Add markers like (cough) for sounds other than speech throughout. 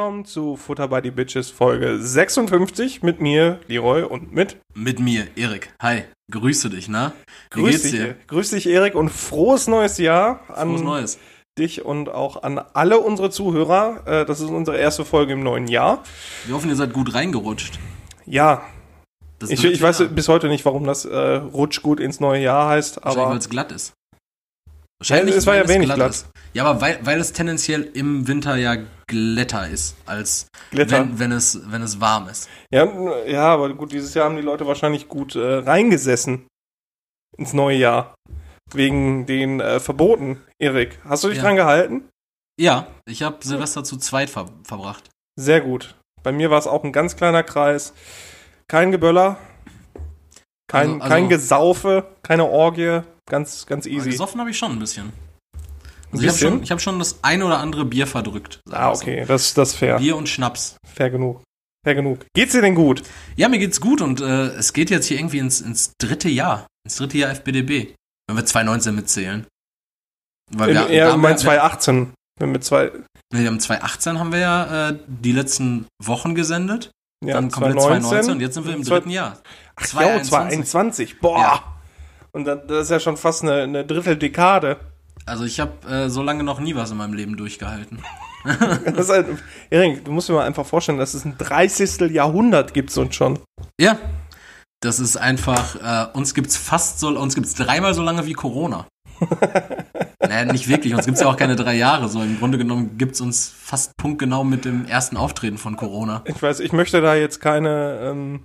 willkommen zu Futter by the Bitches Folge 56 mit mir, Leroy, und mit Mit mir, Erik. Hi, grüße dich? Wie Grüß geht's dich, dir? Grüß dich, Erik, und frohes neues Jahr an Frohes Neues. dich und auch an alle unsere Zuhörer. Äh, Das ist unsere erste Folge im neuen Jahr. Wir hoffen, ihr seid gut reingerutscht. Ja, ich, ich weiß bis heute nicht, warum das äh, Rutsch gut ins neue Jahr heißt, Wahrscheinlich, weil aber es glatt ist. es war ja wenig glatt. Ist. Ja, aber weil, weil es tendenziell im Winter ja glätter ist, als Glitter. wenn, wenn, es, wenn es warm ist. Ja, ja, aber gut, dieses Jahr haben die Leute wahrscheinlich gut äh, reingesessen ins neue Jahr. Wegen den äh, Verboten, Erik. Hast du dich Ja. dran gehalten? Ja, ich habe Silvester zu zweit ver verbracht. Sehr gut. Bei mir war es auch ein ganz kleiner Kreis. Kein Geböller, kein, Also- also- kein Gesaufe, keine Orgie. Ganz, ganz easy. gesoffen habe ich schon ein bisschen. Also ich habe schon, ich hab schon das eine oder andere Bier verdrückt. Ah, wir so. okay, das, das ist fair. Bier und Schnaps. Fair genug. Fair genug. Geht's dir denn gut? Ja, mir geht's gut und äh, es geht jetzt hier irgendwie ins, ins dritte Jahr. Ins dritte Jahr FBDB. Wenn wir 2019 mitzählen. Weil In, wir, ja, da ich mein wir, 2018. Wenn wir zwei, wir haben 2018 haben wir ja äh, die letzten Wochen gesendet. ja, dann komplett 2019 und jetzt sind wir im dritten Jahr. Ach, ja, 2021. Boah. Ja. Und das, das ist ja schon fast eine, eine Dritteldekade. Also ich habe äh, so lange noch nie was in meinem Leben durchgehalten. (laughs) Das halt, Erik, du musst dir mal einfach vorstellen, dass es ein 30. Jahrhundert gibt uns schon. Ja. Das ist einfach, äh, uns gibt's fast so, uns gibt's dreimal so lange wie Corona. (laughs) naja, nicht wirklich, uns gibt's ja auch keine drei Jahre. So im Grunde genommen gibt's uns fast punktgenau mit dem ersten Auftreten von Corona. Ich weiß, ich möchte da jetzt keine ähm,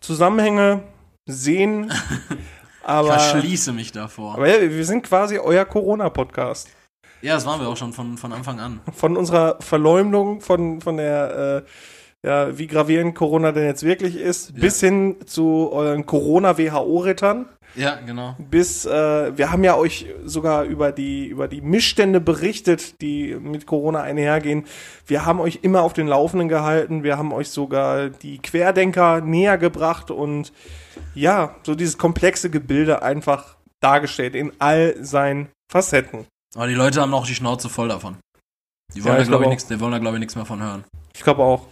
Zusammenhänge sehen, (laughs) Ich aber, verschließe mich davor. aber ja, wir sind quasi euer Corona-Podcast. Ja, das waren wir auch schon von, von Anfang an. Von unserer Verleumdung, von, von der, äh, ja, wie gravierend Corona denn jetzt wirklich ist, Ja. bis hin zu euren Corona-WHO-Rittern. Ja, genau. bis äh, wir haben ja euch sogar über die über die Missstände berichtet, die mit Corona einhergehen. Wir haben euch immer auf den Laufenden gehalten. Wir haben euch sogar die Querdenker näher gebracht und ja, so dieses komplexe Gebilde einfach dargestellt in all seinen Facetten. Aber die Leute haben auch die Schnauze voll davon. Die Ja, wollen ich da, glaube glaub ich, nichts, die wollen da, glaube ich, nichts mehr von hören. Ich glaube auch.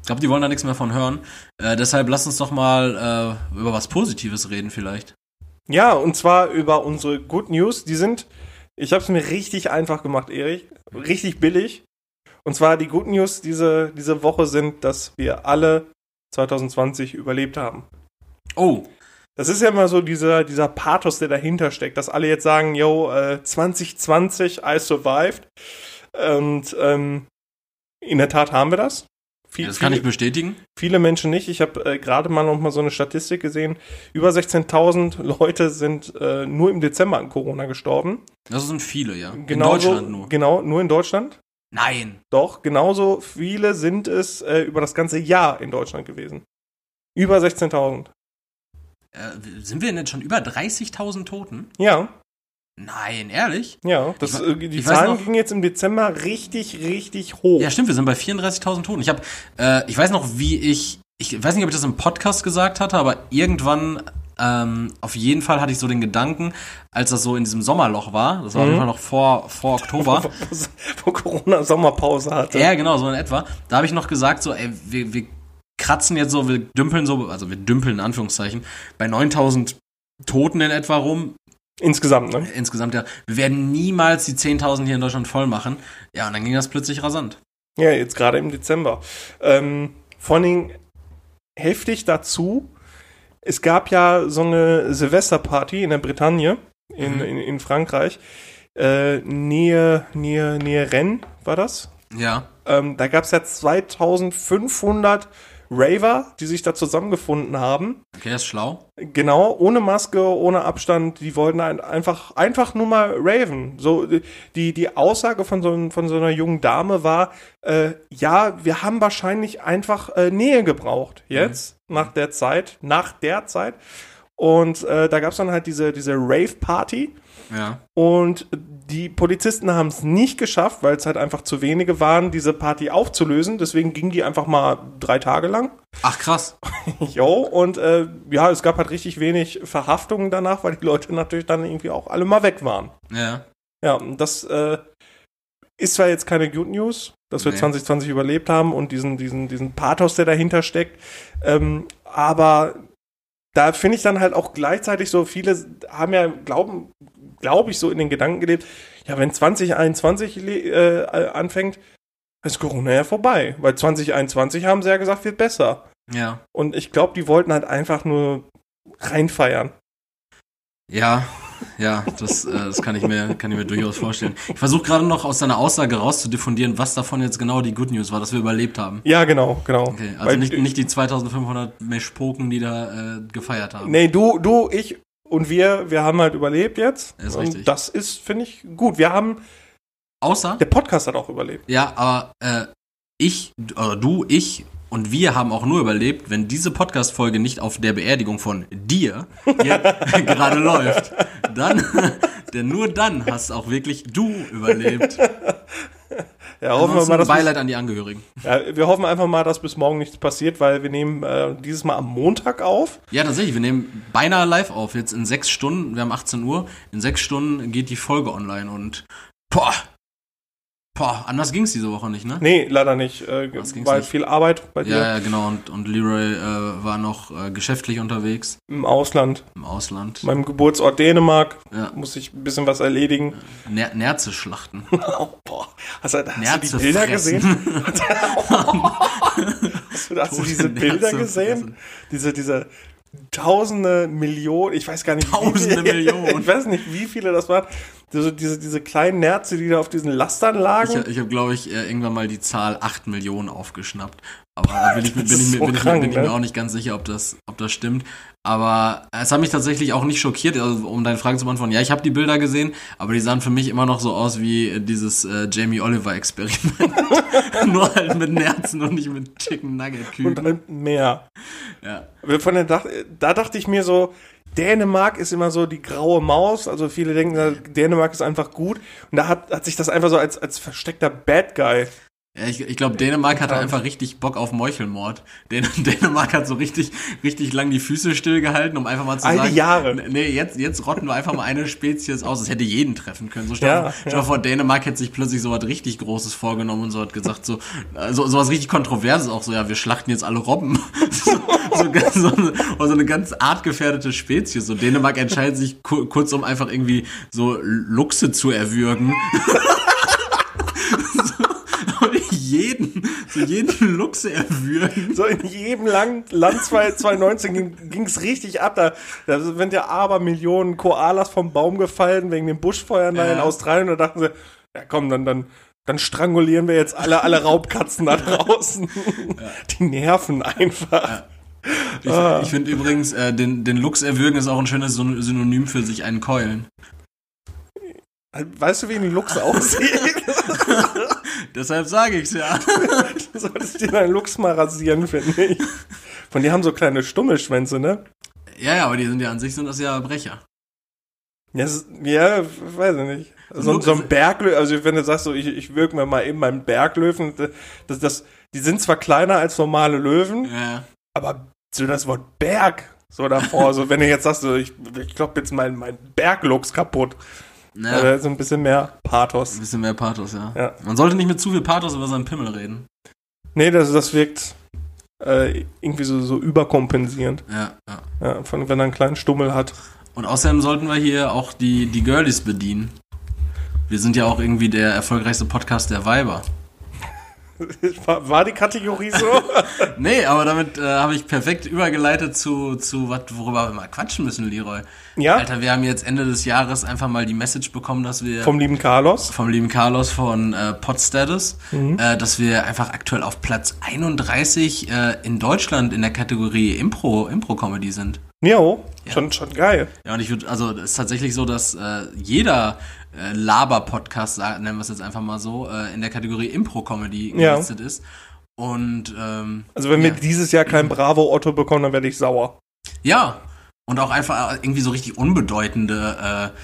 Ich glaube, die wollen da nichts mehr von hören. Äh, deshalb lass uns doch mal äh, über was Positives reden, vielleicht. Ja, und zwar über unsere Good News. Die sind, ich habe es mir richtig einfach gemacht, Erik. Richtig billig. Und zwar die Good News diese, diese Woche sind, dass wir alle 2020 überlebt haben. Oh, Das ist ja immer so dieser, dieser Pathos, der dahinter steckt, dass alle jetzt sagen, yo, äh, 2020, I survived. Und ähm, in der Tat haben wir das. Viel, das kann ich viele, bestätigen. viele Menschen nicht. Ich habe äh, gerade mal noch mal so eine Statistik gesehen. Über 16.000 Leute sind äh, nur im Dezember an Corona gestorben. Das sind viele, ja. in Genauso- Deutschland nur. Genau, nur in Deutschland. Nein. Doch, genauso viele sind es äh, über das ganze Jahr in Deutschland gewesen. Über 16.000. Äh, sind wir denn jetzt schon über 30.000 Toten? Ja, Nein, ehrlich? ja. Das, Ich äh, die ich weiß Zahlen noch- gingen jetzt im Dezember richtig, richtig hoch. Ja, stimmt, wir sind bei 34.000 Toten. Ich habe, äh, ich weiß noch, wie ich, ich weiß nicht, ob ich das im Podcast gesagt hatte, aber irgendwann, ähm, auf jeden Fall hatte ich so den Gedanken, als das so in diesem Sommerloch war, das war auf Mhm. jeden Fall noch vor, vor Oktober. (laughs) Wo Corona Sommerpause hatte. Ja, genau, so in etwa. Da habe ich noch gesagt, so, ey, wir, wir kratzen jetzt so, wir dümpeln so, also wir dümpeln in Anführungszeichen, bei 9000 Toten in etwa rum. Insgesamt, ne? Insgesamt ja, wir werden niemals die 10.000 hier in Deutschland voll machen. Ja, und dann ging das plötzlich rasant. Ja, jetzt gerade im Dezember. Ähm, vor allen Dingen heftig dazu, es gab ja so eine Silvesterparty in der Bretagne, in, Mhm. in, in Frankreich. Äh, Nähe, Nähe, Nähe Rennes war das. Ja. Ähm, da gab es ja 2500 Raver, die sich da zusammengefunden haben. Okay, das ist schlau. Genau, ohne Maske, ohne Abstand, die wollten ein, einfach, einfach nur mal raven. So, die, die Aussage von so, von so einer jungen Dame war, äh, ja, wir haben wahrscheinlich einfach äh, Nähe gebraucht. Jetzt, nach der Zeit, nach der Zeit. Und äh, da gab es dann halt diese, diese Rave-Party. Ja. Und die Polizisten haben es nicht geschafft, weil es halt einfach zu wenige waren, diese Party aufzulösen. Deswegen ging die einfach mal drei Tage lang. Ach, krass. (laughs) Jo, und äh, ja, es gab halt richtig wenig Verhaftungen danach, weil die Leute natürlich dann irgendwie auch alle mal weg waren. Ja. Ja, und das äh, ist zwar jetzt keine Good News, dass wir Nee. 2020 überlebt haben und diesen, diesen, diesen Pathos, der dahinter steckt, ähm, aber da finde ich dann halt auch gleichzeitig so, viele haben ja, glauben, glaube ich, so in den Gedanken gelebt, ja, wenn 2021 le- äh, anfängt, ist Corona ja vorbei, weil 2021 haben sie ja gesagt, wird besser. Ja. Und ich glaube, die wollten halt einfach nur reinfeiern. Ja, ja, das, äh, das kann ich mir, kann ich mir durchaus vorstellen. Ich versuche gerade noch aus deiner Aussage rauszudiffundieren, was davon jetzt genau die Good News war, dass wir überlebt haben. Ja, genau, genau. Okay, also Weil- nicht, nicht die 2500 Meschpoken, die da äh, gefeiert haben. Nee, du, du, ich und wir, wir haben halt überlebt jetzt. Ist und richtig. das ist, finde ich, gut. Wir haben, Außer, der Podcast hat auch überlebt. ja, aber äh, ich, oder du, ich und wir haben auch nur überlebt, wenn diese Podcast-Folge nicht auf der Beerdigung von dir (laughs) gerade läuft. Dann, (laughs) denn nur dann hast auch wirklich du überlebt. (laughs) Ja, hoffen wir mal, dass Beileid an die Angehörigen. ja, wir hoffen einfach mal, dass bis morgen nichts passiert, weil wir nehmen äh, dieses Mal am Montag auf. Ja, tatsächlich. Wir nehmen beinahe live auf. Jetzt in sechs Stunden. Wir haben 18 Uhr. In sechs Stunden geht die Folge online und boah, boah, anders ging's diese Woche nicht, ne? Nee, leider nicht. Äh, war nicht? viel Arbeit bei dir Ja, ja, genau. Und, und Leroy äh, war noch äh, geschäftlich unterwegs im Ausland. im Ausland. Meinem Geburtsort Dänemark Ja. muss ich ein bisschen was erledigen. Ner Nerze schlachten. (laughs) Oh, boah. Hast du, hast du Nerze die Bilder fressen. gesehen? (laughs) hast du, hast du diese Bilder Nerze gesehen? fressen. Diese, diese Tausende, Millionen, ich weiß gar nicht. wie Tausende viele- Millionen. (laughs) Ich weiß nicht, wie viele das waren. Diese, diese, diese kleinen Nerze, die da auf diesen Lastern Ich, lagen. ich habe, glaube ich, äh, irgendwann mal die Zahl 8 Millionen aufgeschnappt. Aber da bin ich, (laughs) bin, ich, mir, so bin, ich, krank, bin ich mir auch nicht ganz sicher, ob das, ob das stimmt. Aber es hat mich tatsächlich auch nicht schockiert, also, um deine Frage zu beantworten. Ja, ich habe die Bilder gesehen, aber die sahen für mich immer noch so aus wie äh, dieses äh, Jamie Oliver-Experiment. (laughs) Nur halt mit Nerzen und nicht mit Chicken und Nugget-Küken. halt mehr. Ja. Von der Dach, da dachte ich mir so, Dänemark ist immer so die graue Maus. Also viele denken, Dänemark ist einfach gut. Und da hat, hat sich das einfach so als, als versteckter Bad Guy. Ja, ich, ich glaube, Dänemark hatte einfach richtig Bock auf Meuchelmord. Dän (laughs) Dänemark hat so richtig, richtig lang die Füße stillgehalten, um einfach mal zu die sagen, Jahre. nee, jetzt, jetzt rotten wir einfach mal eine Spezies aus. Das hätte jeden treffen können. So stell, Ja, stell ja. vor, Dänemark hätte sich plötzlich so was richtig Großes vorgenommen und so hat gesagt, so, also, so was richtig Kontroverses auch so, ja, wir schlachten jetzt alle Robben. (laughs) so, so, ganz- so, eine, so eine ganz artgefährdete Spezies. So Dänemark entscheidet sich ku kurz um einfach irgendwie so Luchse zu erwürgen. (laughs) jeden, so jeden (laughs) Luchse erwürgen. So in jedem Land, Land 2019 ging es richtig ab. Da, da sind ja aber Millionen Koalas vom Baum gefallen wegen den Buschfeuern da Ja. in Australien. Und da dachten sie, ja komm, dann, dann, dann strangulieren wir jetzt alle, alle Raubkatzen da draußen. (laughs) Die nerven einfach. Ich, ich finde übrigens, äh, den, den Luchs erwürgen ist auch ein schönes Syn- Synonym für sich einen keulen. Weißt du, wie ein Luchs aussieht? (laughs) Deshalb sage ich's ja. (laughs) Du solltest dir deinen Luchs mal rasieren, finde ich. Von die haben so kleine Stummelschwänze, ne? Ja, ja, aber die sind ja an sich sind das ja Brecher. Ja, es- ja weiß ich nicht. So, Luchs- so ein Berglöwen, also wenn du sagst, so, ich, ich wirke mir mal eben meinen Berglöwen, das, das, die sind zwar kleiner als normale Löwen, Ja. aber so das Wort Berg so davor, so wenn du jetzt sagst, so, ich, ich klopp jetzt mein, mein Bergluchs kaputt, Ja. ja. so ein bisschen mehr Pathos. Ein bisschen mehr Pathos, ja. Ja. Man sollte nicht mit zu viel Pathos über seinen Pimmel reden. Nee, das, das wirkt äh, irgendwie so, so überkompensierend, Ja, ja. ja, von, wenn er einen kleinen Stummel hat. Und außerdem sollten wir hier auch die, die Girlies bedienen. Wir sind ja auch irgendwie der erfolgreichste Podcast der Weiber. (laughs) War, die Kategorie so? (laughs) Nee, aber damit äh, habe ich perfekt übergeleitet zu, zu was, worüber wir mal quatschen müssen, Leroy. ja, Alter, wir haben jetzt Ende des Jahres einfach mal die Message bekommen, dass wir vom lieben Carlos. vom lieben Carlos von äh, Podstatus, Mhm. äh, dass wir einfach aktuell auf Platz 31 äh, in Deutschland in der Kategorie Impro, Impro-Comedy sind. Jo, Ja. schon, schon geil. Ja, und ich würde, also es ist tatsächlich so, dass äh, jeder äh, Laber-Podcast, nennen wir es jetzt einfach mal so, äh, in der Kategorie Impro-Comedy Ja. gelistet ist. Und ähm, Also wenn wir Ja. dieses Jahr kein Bravo-Otto bekommen, dann werde ich sauer. ja, und auch einfach irgendwie so richtig unbedeutende äh,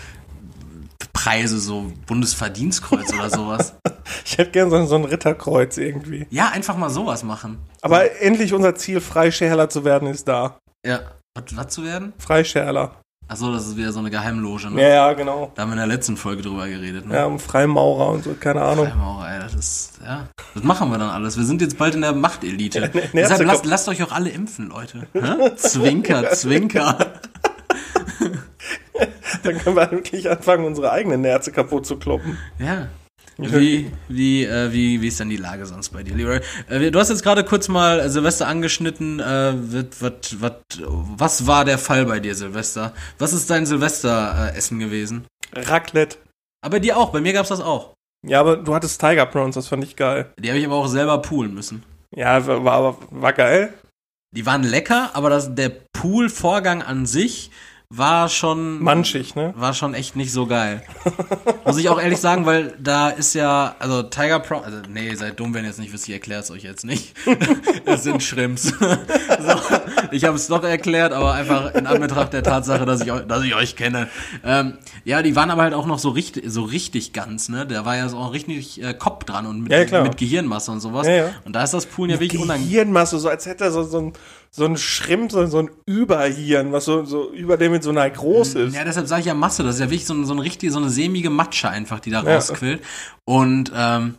Preise, so Bundesverdienstkreuz oder sowas. (laughs) Ich hätte gern so, so ein Ritterkreuz irgendwie. Ja, einfach mal sowas machen. Aber endlich unser Ziel, Freischärler zu werden, ist da. Ja. Was, was zu werden? Freischärler. Achso, das ist wieder so eine Geheimloge, ne? Ja, ja, genau. Da haben wir in der letzten Folge drüber geredet, ne? Ja, um Freimaurer und so, keine Ahnung. Freimaurer, ey, das ist, ja. Das machen wir dann alles. Wir sind jetzt bald in der Machtelite. (laughs) Ja, ne- Deshalb lasst, lasst euch auch alle impfen, Leute. Zwinker, (laughs) Zwinker. Dann können wir wirklich anfangen, unsere eigenen Nerze kaputt zu kloppen. Ja. Wie, wie, äh, wie, wie ist denn die Lage sonst bei dir, Leroy? Äh, du hast jetzt gerade kurz mal Silvester angeschnitten. Äh, wat, wat, wat, was war der Fall bei dir, Silvester? Was ist dein Silvesteressen gewesen? Raclette. Aber bei dir auch, bei mir gab's das auch. Ja, aber du hattest Tiger Prawns, das fand ich geil. Die habe ich aber auch selber poolen müssen. Ja, war, war, war geil. Die waren lecker, aber das, der Pool-Vorgang an sich war schon. Manchig, ne? War schon echt nicht so geil. Muss ich auch ehrlich sagen, weil da ist ja, also Tiger Pro, also nee, seid dumm, wenn ihr es nicht wisst, ich erkläre es euch jetzt nicht. (laughs) Es sind Shrimps. (laughs) So, ich habe es doch erklärt, aber einfach in Anbetracht der Tatsache, dass ich, eu- dass ich euch kenne. Ähm, ja, die waren aber halt auch noch so richtig, so richtig ganz, ne? Da war ja so auch richtig äh, Kopf dran und mit, Ja, mit Gehirnmasse und sowas. Ja, ja. Und da ist das Poolen ja wirklich unangenehm. Gehirnmasse, so als hätte er so, so ein, so ein Schrimp, so, so ein Überhirn, was so, so über dem mit so einer groß ist. Ja, deshalb sage ich ja Masse. Das ist ja wirklich so, ein- so eine richtige, so eine sämige Matsche einfach, die da Ja. rausquillt. Und ähm,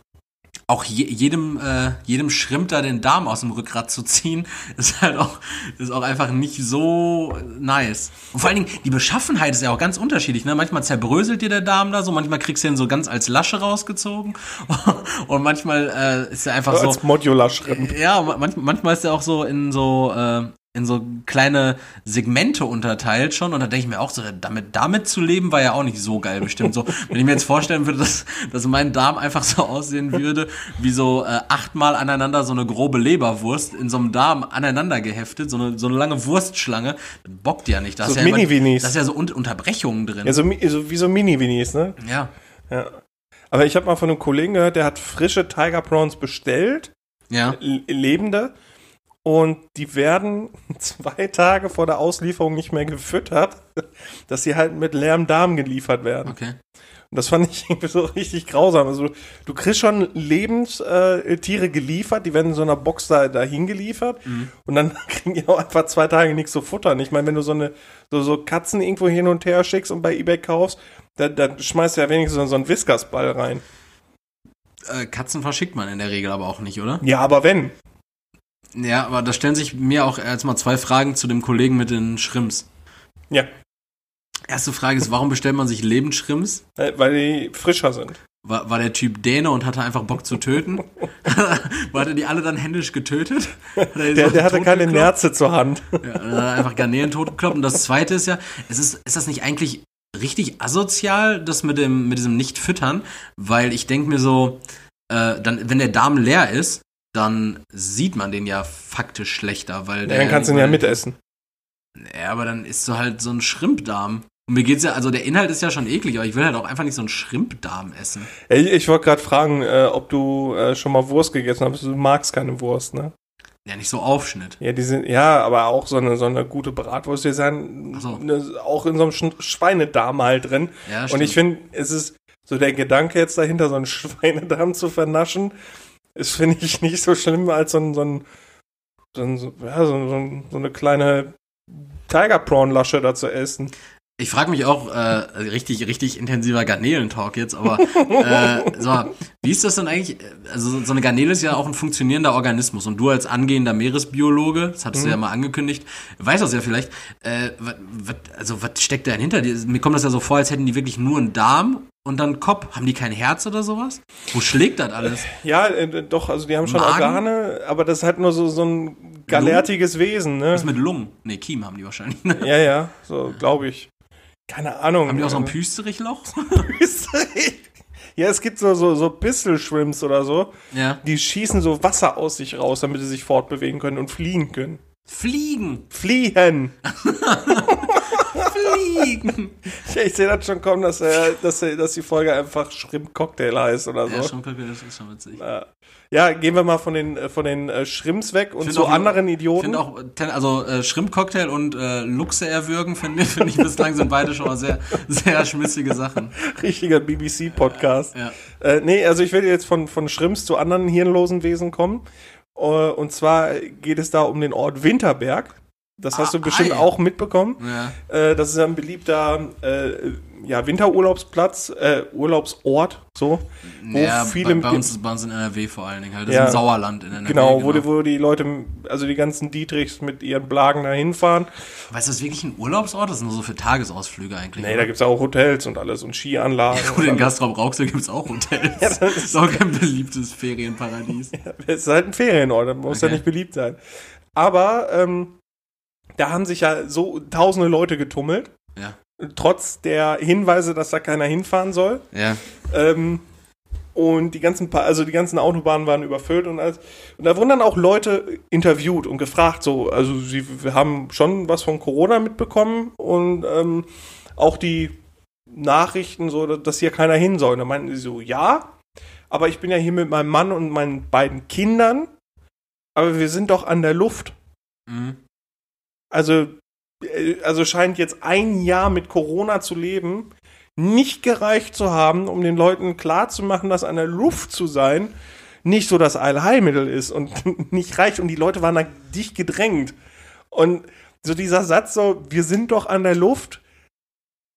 auch je, jedem, äh, jedem Schrimp da den Darm aus dem Rückgrat zu ziehen, (laughs) ist halt auch, ist auch einfach nicht so nice. Und vor allen Dingen, die Beschaffenheit ist ja auch ganz unterschiedlich. Ne? Manchmal zerbröselt dir der Darm da so, manchmal kriegst du ihn so ganz als Lasche rausgezogen. (laughs) Und manchmal äh, ist er einfach so. als Modular-Schrimp. Ja, manchmal, manchmal ist er auch so in so äh, in so kleine Segmente unterteilt schon und da denke ich mir auch so, damit damit zu leben war ja auch nicht so geil bestimmt so. (laughs) Wenn ich mir jetzt vorstellen würde, dass, dass mein Darm einfach so aussehen würde, wie so äh, achtmal aneinander so eine grobe Leberwurst in so einem Darm aneinander geheftet, so eine so eine lange Wurstschlange, das bockt ja nicht. Da So ist ja immer- Mini-Winnies. Da ist ja so Un Unterbrechungen drin. Ja, so, so wie so Mini-Winis, ne? ja. Ja. Aber ich habe mal von einem Kollegen gehört, der hat frische Tiger Prawns bestellt, Ja. lebende, und die werden (laughs) zwei Tage vor der Auslieferung nicht mehr gefüttert, (laughs) dass sie halt mit leerem Darm geliefert werden. Okay. Und das fand ich (laughs) irgendwie so richtig grausam. Also du kriegst schon Lebenstiere äh, geliefert, die werden in so einer Box da dahin geliefert und dann kriegen die auch einfach zwei Tage nichts zu futtern. Ich meine, wenn du so eine so, so Katzen irgendwo hin und her schickst und bei eBay kaufst, da, da schmeißt du ja wenigstens so einen Whiskersball rein. Äh, Katzen verschickt man in der Regel aber auch nicht, oder? Ja, aber wenn. Ja, aber da stellen sich mir auch erstmal zwei Fragen zu dem Kollegen mit den Schrimps. Ja, Erste Frage ist, warum bestellt man sich Lebendschrimps? äh, weil die frischer sind. War, war der Typ Däne und hatte einfach Bock zu töten? (laughs) war der die alle dann händisch getötet? Hat er Der, der hatte keine? Nerze zur Hand. Ja, dann hat er einfach Garnelen totgekloppt. Und das zweite ist ja, es ist, ist das nicht eigentlich richtig asozial, das mit dem, mit diesem Nicht-Füttern? Weil ich denke mir so, äh, dann, wenn der Darm leer ist, dann sieht man den ja faktisch schlechter, weil der. dann kannst du ihn ja mitessen. Ja, aber dann isst du halt so einen Schrimpdarm. Und mir geht's ja, also der Inhalt ist ja schon eklig, aber ich will halt auch einfach nicht so einen Schrimpdarm essen. Ich, ich wollte gerade fragen, äh, ob du äh, schon mal Wurst gegessen hast. Du magst keine Wurst, ne? Ja, nicht so Aufschnitt. Ja, die sind, ja, aber auch so eine, so eine gute Bratwurst, die sind so. ne, auch in so einem Sch- Schweinedarm halt drin. Ja, Und stimmt. ich finde, es ist so der Gedanke jetzt dahinter, so einen (laughs) Schweinedarm zu vernaschen, ist, finde ich, nicht so schlimm, als so ein, so ein, so, ein, so, ja, so, so, so eine kleine Tiger Prawn Lasche da zu essen. Ich frage mich auch, äh, richtig, richtig intensiver Garnelentalk jetzt, aber äh, so, wie ist das denn eigentlich? Also so eine Garnele ist ja auch ein funktionierender Organismus und du als angehender Meeresbiologe, das hattest du ja mal angekündigt, weißt das ja vielleicht, äh, wat, wat, also was steckt da hinter? Die- Mir kommt das ja so vor, als hätten die wirklich nur einen Darm und dann Kopf. Haben die kein Herz oder sowas? Wo schlägt das alles? Ja, äh, doch, also die haben schon Magen? Organe, aber das ist halt nur so, so ein galertiges Wesen, ne? Was mit Lungen? Nee, Kiem haben die wahrscheinlich. Ne? Ja, ja, so glaube ich. Keine Ahnung. Haben die auch so ein Püsterich-Loch? (laughs) Ja, es gibt so, so, so Pistol-Shrimps oder so, ja. die schießen so Wasser aus sich raus, damit sie sich fortbewegen können und fliehen können. Fliegen! Fliehen! Fliegen! Ich, (laughs) ich sehe das schon kommen, dass, er, dass, er, dass die Folge einfach Shrimp-Cocktail heißt oder Ja, so. schon, das ist schon witzig. Ja, gehen wir mal von den, äh, von den äh, Shrimps weg und zu auch- anderen Ich Idioten. finde auch, also äh, Shrimp-Cocktail und äh, Luchse erwürgen, finde find ich bislang sind beide schon mal sehr, sehr schmissige Sachen. (laughs) Richtiger BBC-Podcast. Ja. Äh, nee, also ich will jetzt von, von Shrimps zu anderen hirnlosen Wesen kommen. Äh, und zwar geht es da um den Ort Winterberg. Das hast Ah, du bestimmt ei. auch mitbekommen. Ja. Äh, das ist ein beliebter äh, ja, Winterurlaubsplatz, äh, Urlaubsort, so. Wo ja, viele bei, bei, uns, bei uns in NRW vor allen Dingen halt. Das Ja. ist ein Sauerland in NRW. Genau, wo, die, wo die Leute, also die ganzen Dietrichs mit ihren Blagen da hinfahren. Weißt du, das ist wirklich ein Urlaubsort? Das ist nur so für Tagesausflüge eigentlich. Nee, oder? da gibt's auch Hotels und alles und Skianlagen. Gut, und in. Gastraum Rauxel gibt's auch Hotels. (laughs) das das ist- auch kein beliebtes Ferienparadies. (laughs) Es ist halt ein Ferienort, das muss ja Okay. nicht beliebt sein. Aber ähm, da haben sich ja so tausende Leute getummelt, Ja. trotz der Hinweise, dass da keiner hinfahren soll. Ja. Ähm, und die ganzen, Pa- also die ganzen Autobahnen waren überfüllt und alles. Und da wurden dann auch Leute interviewt und gefragt, so, also sie wir haben schon was von Corona mitbekommen und ähm, auch die Nachrichten, so, dass hier keiner hin soll. Und da meinten sie so, ja, aber ich bin ja hier mit meinem Mann und meinen beiden Kindern, aber wir sind doch an der Luft. Mhm. Also, äh, also scheint jetzt ein Jahr mit Corona zu leben, nicht gereicht zu haben, um den Leuten klarzumachen, dass an der Luft zu sein nicht so das Allheilmittel ist und (laughs) nicht reicht. Und die Leute waren da dicht gedrängt. Und so dieser Satz so, wir sind doch an der Luft,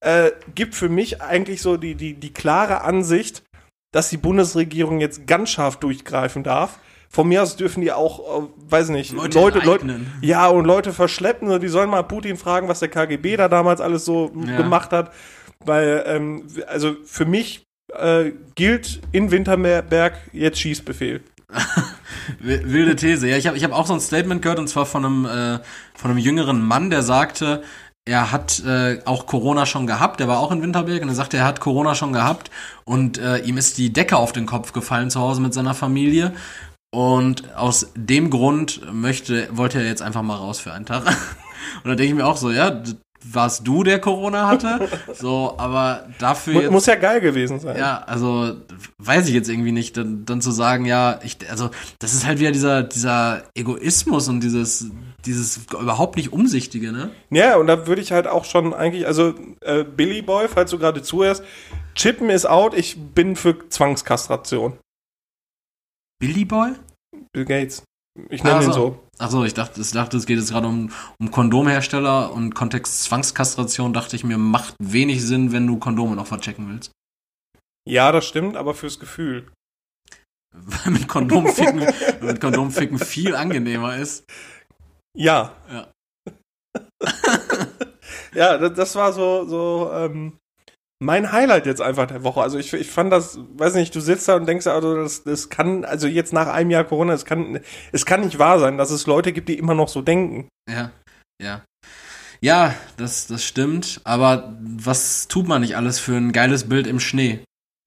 äh, gibt für mich eigentlich so die, die, die klare Ansicht, dass die Bundesregierung jetzt ganz scharf durchgreifen darf. Von mir aus dürfen die auch, äh, weiß nicht, Leute Leute, Leute, ja, und Leute verschleppen, die sollen mal Putin fragen, was der KGB da damals alles so Ja. gemacht hat. Weil, ähm, also für mich äh, gilt in Winterberg jetzt Schießbefehl. (laughs) Wi- Wilde These. Ja, ich habe ich hab auch so ein Statement gehört und zwar von einem, äh, von einem jüngeren Mann, der sagte, er hat äh, auch Corona schon gehabt. Der war auch in Winterberg und er sagte, er hat Corona schon gehabt und äh, ihm ist die Decke auf den Kopf gefallen zu Hause mit seiner Familie. Und aus dem Grund möchte, wollte er jetzt einfach mal raus für einen Tag. (laughs) Und da denke ich mir auch so, ja, warst du, der Corona hatte? (laughs) So, aber dafür Mu jetzt. muss ja geil gewesen sein. Ja, also weiß ich jetzt irgendwie nicht, dann, dann zu sagen, ja, ich, also das ist halt wieder dieser, dieser Egoismus und dieses, dieses überhaupt nicht umsichtige, ne? Ja, und da würde ich halt auch schon eigentlich, also äh, Billy Boy, falls du gerade zuhörst, Chippen ist out, ich bin für Zwangskastration. Billy Boy? Bill Gates. Ich nenne Ah, ihn so. so. Achso, ich dachte, ich dachte, es geht jetzt gerade um, um Kondomhersteller und Kontext Zwangskastration dachte ich mir, macht wenig Sinn, wenn du Kondome noch verchecken willst. Ja, das stimmt, aber fürs Gefühl. Weil (laughs) mit Kondomficken, (laughs) mit Kondomficken viel angenehmer ist. Ja. Ja. (laughs) ja, das, das war so, so ähm, mein Highlight jetzt einfach der Woche. Also ich, ich fand das, weiß nicht, du sitzt da und denkst, also das, das kann, also jetzt nach einem Jahr Corona, es kann, es kann nicht wahr sein, dass es Leute gibt, die immer noch so denken. Ja, ja. Ja, das, das stimmt. Aber was tut man nicht alles für ein geiles Bild im Schnee?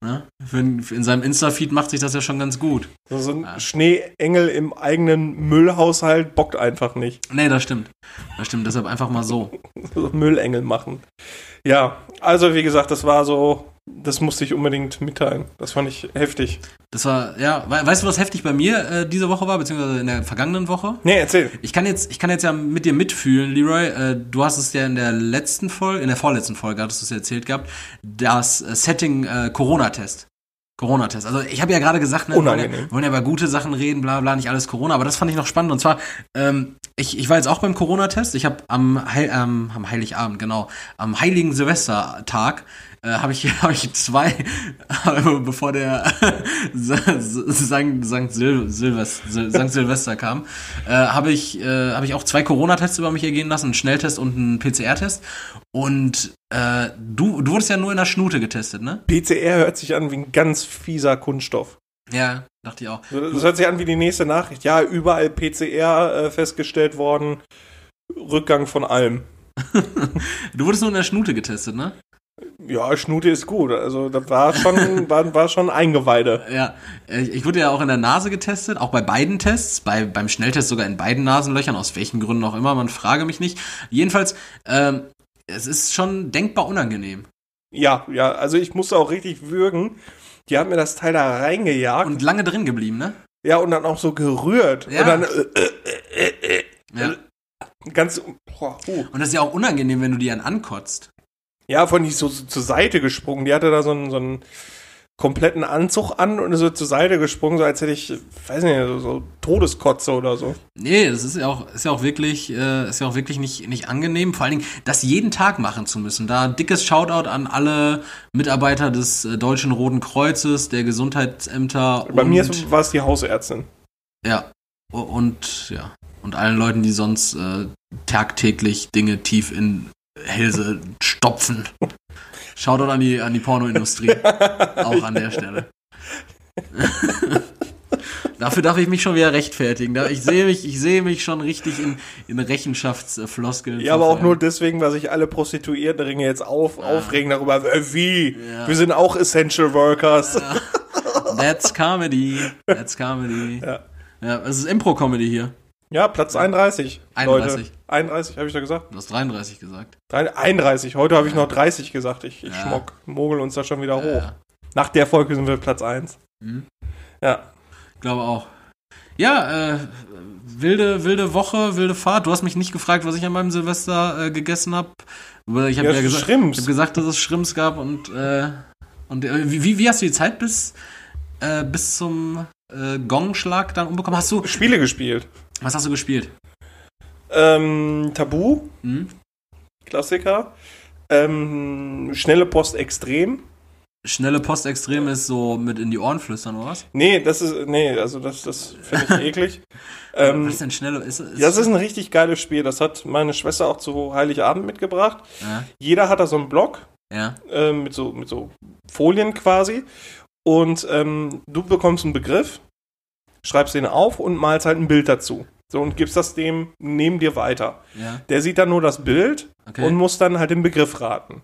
Ne? In seinem Insta-Feed macht sich das ja schon ganz gut. So, so ein Ah. Schneeengel im eigenen Müllhaushalt bockt einfach nicht. Nee, das stimmt. Das stimmt. Deshalb einfach mal so. (laughs) So Müllengel machen. Ja, also wie gesagt, das war so, das musste ich unbedingt mitteilen. Das fand ich heftig. Das war, ja, we weißt du, was heftig bei mir äh, diese Woche war, beziehungsweise in der vergangenen Woche? Nee, erzähl. Ich kann jetzt, ich kann jetzt ja mit dir mitfühlen, Leroy. Äh, du hast es ja in der letzten Folge, in der vorletzten Folge hattest du es ja erzählt gehabt, das äh, Setting äh, Corona-Test. Corona-Test. Also ich habe ja gerade gesagt, ne, wir wollen ja, Unangenehm. wir wollen ja über gute Sachen reden, bla bla, nicht alles Corona, aber das fand ich noch spannend. Und zwar, ähm, ich, ich war jetzt auch beim Corona-Test. Ich habe am, Heil, ähm, am Heiligabend, genau, am heiligen Silvestertag äh, habe ich, (laughs) hab ich zwei, (laughs) bevor der (laughs) Sankt, Sankt, Sil Silvester, Sil Sankt Silvester kam, äh, habe ich, äh, hab ich auch zwei Corona-Tests über mich ergehen lassen, einen Schnelltest und einen PCR-Test. Und äh, du, du wurdest ja nur in der Schnute getestet, ne? PCR hört sich an wie ein ganz fieser Kunststoff. Ja, dachte ich auch. Das hört sich an wie die nächste Nachricht. Ja, überall PCR äh, festgestellt worden. Rückgang von allem. (laughs) Du wurdest nur in der Schnute getestet, ne? Ja, Schnute ist gut. Also da war schon, (laughs) war, war schon Eingeweide. Ja, äh, ich wurde ja auch in der Nase getestet, auch bei beiden Tests, bei, beim Schnelltest sogar in beiden Nasenlöchern, aus welchen Gründen auch immer, man frage mich nicht. Jedenfalls, ähm, es ist schon denkbar unangenehm. Ja, ja, also ich musste auch richtig würgen. Die hat mir das Teil da reingejagt. Und lange drin geblieben, ne? ja, und dann auch so gerührt. Ja. Und dann äh, äh, äh, Ja. ganz. Boah, uh. Und das ist ja auch unangenehm, wenn du die dann ankotzt. Ja, von die so, so zur Seite gesprungen. Die hatte da so einen, so einen kompletten Anzug an und ist so zur Seite gesprungen, so als hätte ich, weiß nicht, so, so Todeskotze oder so. Nee, das ist ja auch, ist ja auch wirklich, äh, ist ja auch wirklich nicht, nicht angenehm. Vor allen Dingen, das jeden Tag machen zu müssen. Da dickes Shoutout an alle Mitarbeiter des äh, Deutschen Roten Kreuzes, der Gesundheitsämter. Bei mir war es die Hausärztin. Ja. Und, ja. Und allen Leuten, die sonst äh, tagtäglich Dinge tief in Hälse stopfen. (laughs) Shoutout an die, an die Pornoindustrie. (laughs) auch an der Stelle. (laughs) Dafür darf ich mich schon wieder rechtfertigen. Ich sehe mich, ich sehe mich schon richtig in, in Rechenschaftsfloskeln. Ja, aber auch nur deswegen, weil sich alle Prostituiertenringe jetzt auf, ja. aufregen darüber, äh, wie? Ja. Wir sind auch Essential Workers. Ja. That's Comedy. That's Comedy. Ja. Ja, es ist Impro-Comedy hier. Ja, Platz 31. 31. Leute. 31, habe ich da gesagt? Du hast 33 gesagt. 31. Heute habe ich noch 30 gesagt. Ich, ich schmock, mogel uns da schon wieder hoch. Nach der Folge sind wir Platz 1. Mhm. Ja. Glaube auch. Ja, äh, wilde, wilde Woche, wilde Fahrt. Du hast mich nicht gefragt, was ich an meinem Silvester äh, gegessen habe. Ich habe ja, ja gesagt, ich hab gesagt, dass es Schrimps gab und, äh, und äh, wie, wie hast du die Zeit bis, äh, bis zum äh, Gongschlag dann umbekommen? Hast du Spiele gespielt? Was hast du gespielt? Ähm, Tabu. Hm? Klassiker. Ähm, schnelle Post extrem. Schnelle Post extrem ist so mit in die Ohren flüstern, oder was? Nee, das ist, nee, also das, das finde ich eklig. (laughs) ähm, was ist denn schnelle? Ist, ist, das ist ein richtig geiles Spiel. Das hat meine Schwester auch zu Heiligabend mitgebracht. Ja. Jeder hat da so einen Block. Ja. Äh, mit, so, mit so Folien quasi. Und ähm, du bekommst einen Begriff schreibst den auf und malst halt ein Bild dazu. So, und gibst das dem neben dir weiter. Ja. Der sieht dann nur das Bild okay. und muss dann halt den Begriff raten.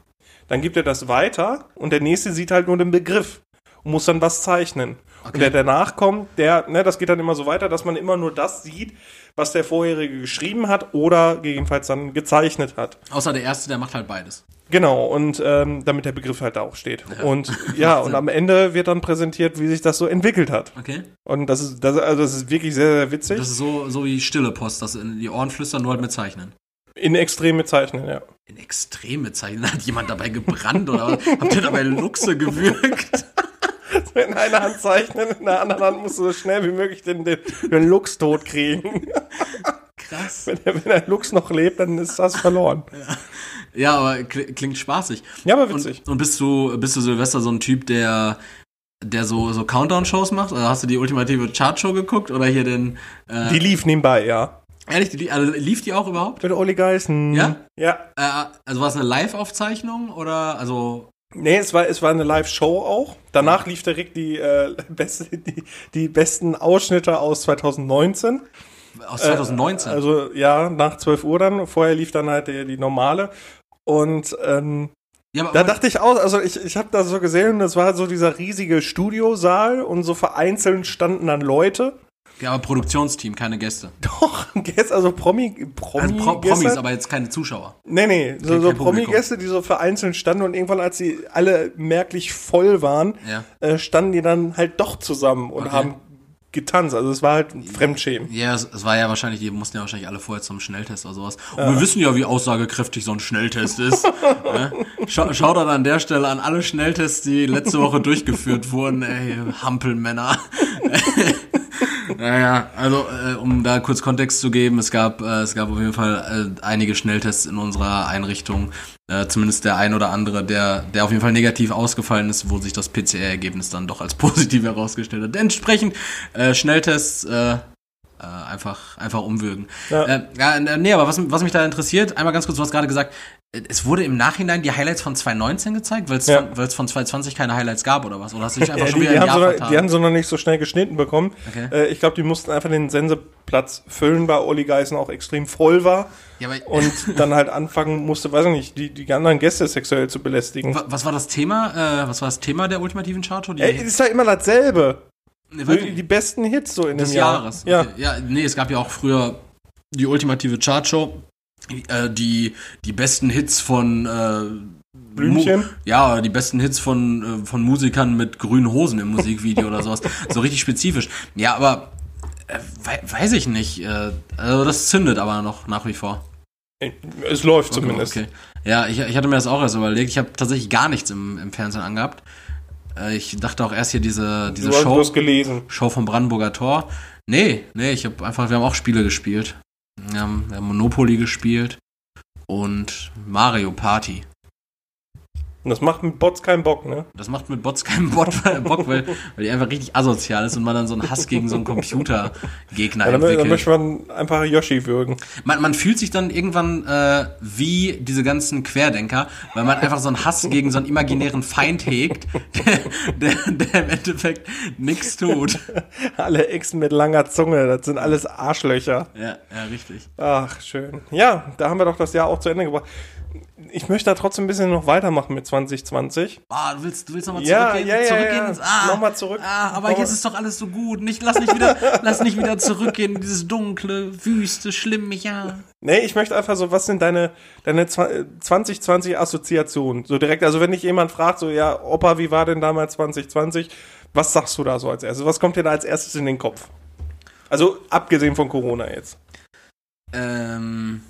Dann gibt er das weiter und der nächste sieht halt nur den Begriff und muss dann was zeichnen. Okay. Und der danach kommt, der, ne, das geht dann immer so weiter, dass man immer nur das sieht, was der vorherige geschrieben hat oder gegebenenfalls dann gezeichnet hat. Außer der erste, der macht halt beides. Genau, und ähm, damit der Begriff halt da auch steht. Ja. Und (laughs) ja, und am Ende wird dann präsentiert, wie sich das so entwickelt hat. Okay. Und das ist, das, also das ist wirklich sehr, sehr witzig. Das ist so, so wie stille Post, das in die Ohren flüstern, nur halt mit Zeichnen. In Extreme zeichnen, ja. In Extreme zeichnen? Hat jemand dabei gebrannt oder habt ihr dabei Luchse gewürgt? (laughs) in einer Hand zeichnen, in der anderen Hand musst du so schnell wie möglich den, den, den Lux tot kriegen. Krass. Wenn der, wenn der Lux noch lebt, dann ist das verloren. Ja. Ja, aber klingt spaßig. Ja, aber witzig. Und, und bist du, bist du Silvester so ein Typ, der, der so, so Countdown-Shows macht? Oder hast du die ultimative Chart-Show geguckt? Oder hier den. Äh, die lief nebenbei, ja. Ehrlich, die, also lief die auch überhaupt? Mit Oli Geißen. Ja? Ja. Äh, also war es eine Live-Aufzeichnung oder also. Nee, es war, es war eine Live-Show auch. Danach lief direkt die, äh, (laughs) beste, die, die besten Ausschnitte aus 2019. Aus 2019? Äh, also ja, nach 12 Uhr dann. Vorher lief dann halt die, die normale. Und ähm, ja, da dachte ich auch, also ich, ich habe da so gesehen, das war so dieser riesige Studiosaal und so vereinzelt standen dann Leute. Ja, aber Produktionsteam, keine Gäste. (laughs) Doch, Gäste, also Promi, Promi also Pro, Promis, aber jetzt keine Zuschauer. Nee, nee, so, so Promi-Gäste, die so vereinzelt standen und irgendwann, als sie alle merklich voll waren, ja. äh, standen die dann halt doch zusammen und okay. haben getanzt. Also es war halt ein Fremdschämen. Ja, es, es, war ja wahrscheinlich, die mussten ja wahrscheinlich alle vorher zum Schnelltest oder sowas. Und ja. wir wissen ja, wie aussagekräftig so ein Schnelltest ist. (laughs) ne? Schau, schau dann an der Stelle an alle Schnelltests, die letzte Woche durchgeführt wurden. Ey, Hampelmänner. (laughs) Naja, also äh, um da kurz Kontext zu geben, es gab, äh, es gab auf jeden Fall äh, einige Schnelltests in unserer Einrichtung, äh, zumindest der ein oder andere, der, der auf jeden Fall negativ ausgefallen ist, wo sich das PCR-Ergebnis dann doch als (laughs) positiv herausgestellt hat. Entsprechend äh, Schnelltests äh, äh, einfach, einfach umwürgen. Ja. Äh, ja, nee, aber was, was mich da interessiert, einmal ganz kurz, du hast gerade gesagt, es wurde im Nachhinein die Highlights von 2019 gezeigt, weil es ja. von, von 2020 keine Highlights gab oder was? Oder hast du dich (laughs) einfach ja, schon wieder die, haben so, die haben sie noch nicht so schnell geschnitten bekommen. Okay. Äh, ich glaube, die mussten einfach den Senseplatz füllen, weil Olli Geißen auch extrem voll war. Ja, und (laughs) dann halt anfangen musste, weiß ich nicht, die, die anderen Gäste sexuell zu belästigen. Was war das Thema? Äh, was war das Thema der ultimativen Charto? Die Ey, ist ja immer dasselbe. Nee, die, besten Hits so in des dem Jahr. Jahres. Ja. ja, nee, es gab ja auch früher die ultimative Chartshow äh, die, die besten Hits von äh, Blümchen? Mu ja, die besten Hits von, äh, von Musikern mit grünen Hosen im Musikvideo oder sowas. (laughs) So richtig spezifisch. Ja, aber äh, we weiß ich nicht. Äh, also das zündet aber noch nach wie vor. Es läuft okay, zumindest. Okay. Ja, ich, ich hatte mir das auch erst überlegt. Ich habe tatsächlich gar nichts im, im Fernsehen angehabt. Äh, ich dachte auch erst hier diese, diese Show. Show vom Brandenburger Tor. Nee, nee, ich habe einfach, wir haben auch Spiele gespielt. Wir haben, wir haben Monopoly gespielt und Mario Party. Und das macht mit Bots keinen Bock, ne? Das macht mit Bots keinen Bot, (laughs) Bock, weil, weil die einfach richtig asozial ist und man dann so einen Hass gegen so einen Computergegner Ja, dann, dann entwickelt. möchte man einfach Yoshi würgen. Man, man fühlt sich dann irgendwann äh, wie diese ganzen Querdenker, weil man einfach so einen Hass gegen so einen imaginären Feind hegt, der, (laughs) der, der im Endeffekt nichts tut. (laughs) Alle Echsen mit langer Zunge, das sind alles Arschlöcher. Ja, ja, richtig. Ach, schön. Ja, da haben wir doch das Jahr auch zu Ende gebracht. Ich möchte da trotzdem ein bisschen noch weitermachen mit 2020. Ah, du willst, du willst nochmal Ja, zurückgehen? ja, ja, zurückgehen ja. Ah, Nochmal zurück. Ah, aber jetzt ist doch alles so gut. Nicht, lass nicht wieder, (laughs) lass nicht wieder zurückgehen in dieses dunkle, wüste, schlimme Jahr. Nee, ich möchte einfach so, was sind deine, deine zwa- 2020 Assoziationen? So direkt, also wenn dich jemand fragt, so, ja, Opa, wie war denn damals 2020? Was sagst du da so als erstes? Was kommt dir da als erstes in den Kopf? Also, abgesehen von Corona jetzt. Ähm.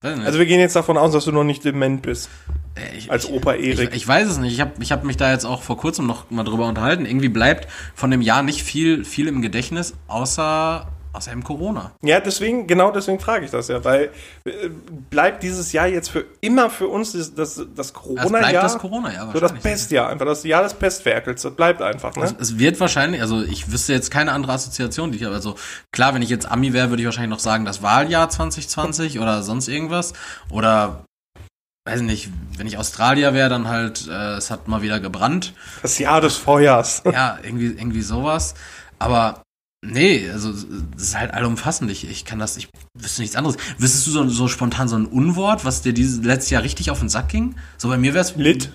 Also, wir gehen jetzt davon aus, dass du noch nicht dement bist. Äh, ich, Als Opa ich, Erik. ich weiß es nicht. Ich habe ich hab mich da jetzt auch vor kurzem noch mal drüber unterhalten. Irgendwie bleibt von dem Jahr nicht viel, viel im Gedächtnis, außer, außer im Corona. Ja, deswegen, genau deswegen frage ich das ja, weil äh, bleibt dieses Jahr jetzt für immer für uns das, das, das Es bleibt Corona-Jahr das Corona-Jahr so das wahrscheinlich. Pestjahr, einfach das Jahr des Pestwerkels, das bleibt einfach, ne? Es, es wird wahrscheinlich, also ich wüsste jetzt keine andere Assoziation, die ich habe. Also klar, wenn ich jetzt Ami wäre, würde ich wahrscheinlich noch sagen, das Wahljahr 2020 oder sonst irgendwas. Oder weiß nicht, wenn ich Australier wäre, dann halt, äh, es hat mal wieder gebrannt. Das Jahr des Feuers. Ja, irgendwie, irgendwie sowas. Aber nee, also es ist halt allumfassend. Ich, ich kann das, ich wüsste nichts anderes. Wüsstest du so, so spontan so ein Unwort, was dir dieses letztes Jahr richtig auf den Sack ging? So bei mir wäre es Lit.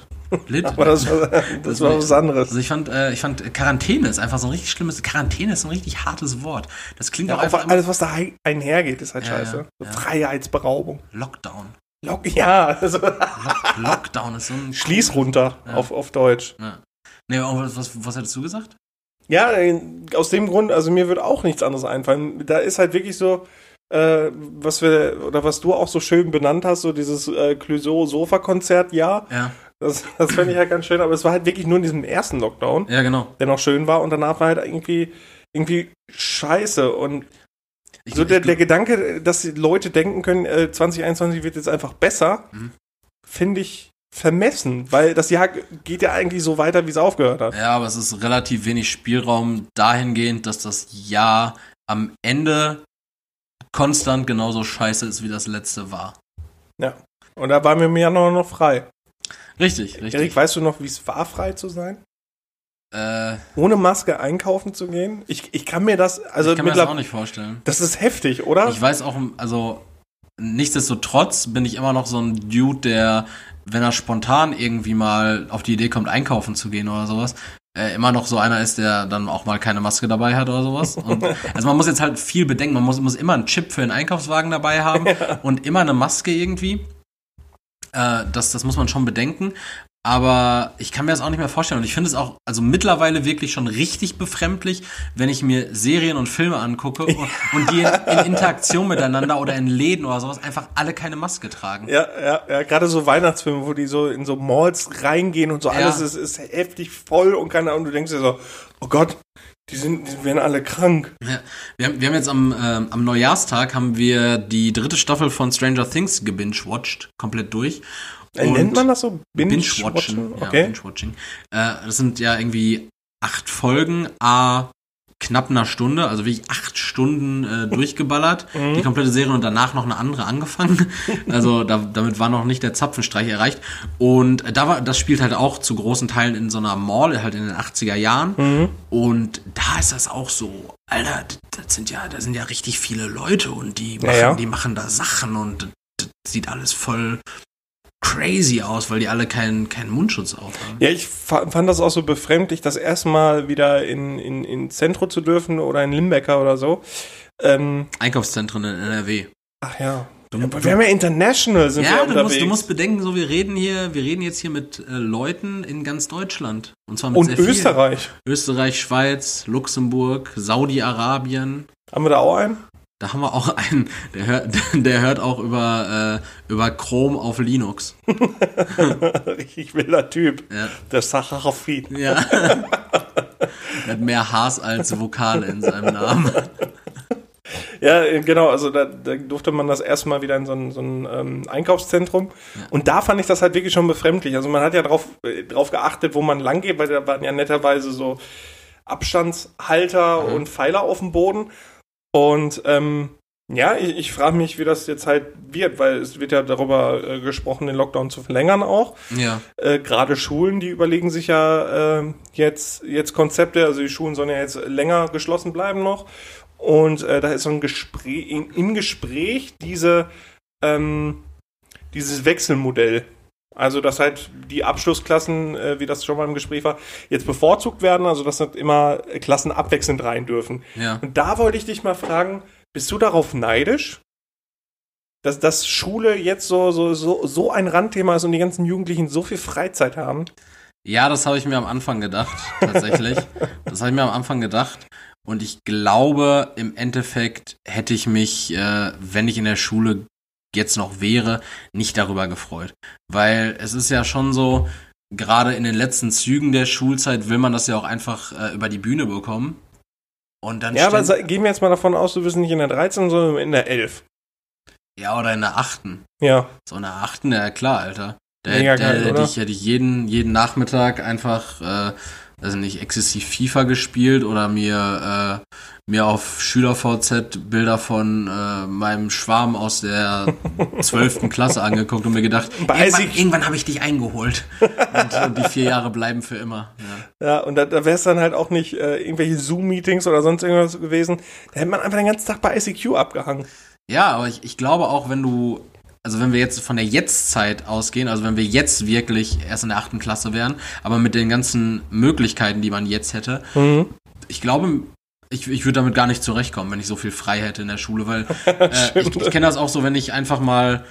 Lit. (laughs) Aber das war, das (laughs) war was anderes. Also ich fand, äh, ich fand Quarantäne ist einfach so ein richtig schlimmes. Quarantäne ist ein richtig hartes Wort. Das klingt Ja, auch einfach alles, was da ein- einhergeht, ist halt Ja, scheiße. ja, So. Freiheitsberaubung. Lockdown. Lock, (laughs) ja, also Lock, Lockdown ist so ein Schließ runter auf, auf Deutsch. Ja. Nee, was, was, was hättest du gesagt? Ja, aus dem Grund, also mir wird auch nichts anderes einfallen. Da ist halt wirklich so, äh, was wir, oder was du auch so schön benannt hast, so dieses äh, Clouseau-Sofa-Konzert, ja. Ja. Das, das fände ich halt ganz schön, aber es war halt wirklich nur in diesem ersten Lockdown, Ja, genau. der noch schön war und danach war halt irgendwie, irgendwie scheiße und Ich, so der, der Gedanke, dass die Leute denken können, äh, 2021 wird jetzt einfach besser, Mhm. finde ich vermessen, weil das Jahr geht ja eigentlich so weiter, wie es aufgehört hat. ja, aber es ist relativ wenig Spielraum dahingehend, dass das Jahr am Ende konstant genauso scheiße ist, wie das letzte war. Und da waren wir im Januar noch frei. Richtig, richtig. Erik, weißt du noch, wie es war, frei zu sein? äh, Ohne Maske einkaufen zu gehen? Ich, ich kann mir das, also ich kann mir das auch nicht vorstellen. das ist heftig, oder? Ich weiß auch, also nichtsdestotrotz bin ich immer noch so ein Dude, der, wenn er spontan irgendwie mal auf die Idee kommt, einkaufen zu gehen oder sowas, äh, immer noch so einer ist, der dann auch mal keine Maske dabei hat oder sowas. Und, (laughs) also man muss jetzt halt viel bedenken. Man muss, muss immer einen Chip für den Einkaufswagen dabei haben und immer eine Maske irgendwie. Äh, das, das muss man schon bedenken. Aber ich kann mir das auch nicht mehr vorstellen. Und ich finde es auch, also mittlerweile wirklich schon richtig befremdlich, wenn ich mir Serien und Filme angucke und, und die in, in Interaktion miteinander oder in Läden oder sowas einfach alle keine Maske tragen. ja, ja, ja, gerade so Weihnachtsfilme, wo die so in so Malls reingehen und so Ja. alles ist, ist heftig voll und keine Ahnung, du denkst dir so, oh Gott, die sind, die werden alle krank. Ja, wir, haben, wir haben jetzt am, ähm, am Neujahrstag haben wir die dritte Staffel von Stranger Things gebingewatcht, komplett durch. Äh, nennt man das so? Binge-Watchen. Ja, Okay. Binge-Watching. Äh, das sind ja irgendwie acht Folgen, a knapp einer Stunde, also wirklich acht Stunden äh, (laughs) durchgeballert, Mhm. die komplette Serie und danach noch eine andere angefangen. (laughs) Also da, damit war noch nicht der Zapfenstreich erreicht. Und äh, da war, das spielt halt auch zu großen Teilen in so einer Mall, halt in den 80er Jahren. Mhm. Und da ist das auch so, Alter, das sind ja, da sind ja richtig viele Leute und die Ja, machen, ja. die machen da Sachen und das sieht alles voll crazy aus, weil die alle keinen keinen Mundschutz aufhaben. Ja, ich fa- fand das auch so befremdlich, das erste Mal wieder in, in, in Zentro zu dürfen oder in Limbecker oder so. Ähm, Einkaufszentren in NRW. ach ja. Du, ja wir haben ja international sind ja, wir du musst, du musst bedenken, so wir reden hier, wir reden jetzt hier mit äh, Leuten in ganz Deutschland und zwar mit und sehr vielen. Österreich. Österreich, Schweiz, Luxemburg, Saudi-Arabien. Haben wir da auch einen? Da haben wir auch einen, der hört, (laughs) der hört auch über, äh, über Chrome auf Linux. (laughs) Richtig wilder Typ. Ja. Der Sacharafid. Ja. (laughs) er hat mehr Haas als Vokale in seinem Namen. Ja, äh, genau, also da, da durfte man das erstmal wieder in so ein, so ein ähm, Einkaufszentrum. Und da fand ich das halt wirklich schon befremdlich. Also man hat ja drauf, äh, drauf geachtet, wo man lang geht, weil da waren ja netterweise so Abstandshalter und Pfeiler auf dem Boden. Und ähm, ja, ich, ich frage mich, wie das jetzt halt wird, weil es wird ja darüber äh, gesprochen, den Lockdown zu verlängern auch. Ja. Äh, Gerade Schulen, die überlegen sich ja äh, jetzt, jetzt Konzepte, also die Schulen sollen ja jetzt länger geschlossen bleiben noch. Und äh, da ist so ein Gespräch, in, im Gespräch diese, ähm, dieses Wechselmodell. Also, dass halt die Abschlussklassen, äh, wie das schon mal im Gespräch war, jetzt bevorzugt werden, also dass nicht immer Klassen abwechselnd rein dürfen. Ja. Und da wollte ich dich mal fragen, bist du darauf neidisch? Dass, dass Schule jetzt so, so, so, so ein Randthema ist und die ganzen Jugendlichen so viel Freizeit haben? Ja, das habe ich mir am Anfang gedacht, tatsächlich. (laughs) das habe ich mir am Anfang gedacht. Und ich glaube, im Endeffekt hätte ich mich, äh, wenn ich in der Schule jetzt noch wäre, nicht darüber gefreut. Weil es ist ja schon so, gerade in den letzten Zügen der Schulzeit will man das ja auch einfach äh, über die Bühne bekommen. Und dann Ja, aber gehen wir jetzt mal davon aus, du bist nicht in der 13, sondern in der 11. ja, oder in der achten. Ja. So in der achten, ja klar, Alter. Da Mega hätte, geil, hätte, oder? ich, hätte ich jeden, jeden Nachmittag einfach, äh, also nicht exzessiv FIFA gespielt oder mir, äh, mir auf SchülerVZ Bilder von äh, meinem Schwarm aus der (laughs) zwölften Klasse angeguckt und mir gedacht, Bei irgendwann, irgendwann habe ich dich eingeholt. und, und die vier Jahre bleiben für immer. Ja. Ja, und da, da wäre es dann halt auch nicht äh, irgendwelche Zoom-Meetings oder sonst irgendwas gewesen. Da hätte man einfach den ganzen Tag bei ICQ abgehangen. Ja, aber ich, ich glaube auch, wenn du, also wenn wir jetzt von der Jetztzeit ausgehen, also wenn wir jetzt wirklich erst in der achten Klasse wären, aber mit den ganzen Möglichkeiten, die man jetzt hätte, ich glaube, ich, ich würde damit gar nicht zurechtkommen, wenn ich so viel frei hätte in der Schule, weil (laughs) äh, ich, ich kenne das auch so, wenn ich einfach mal,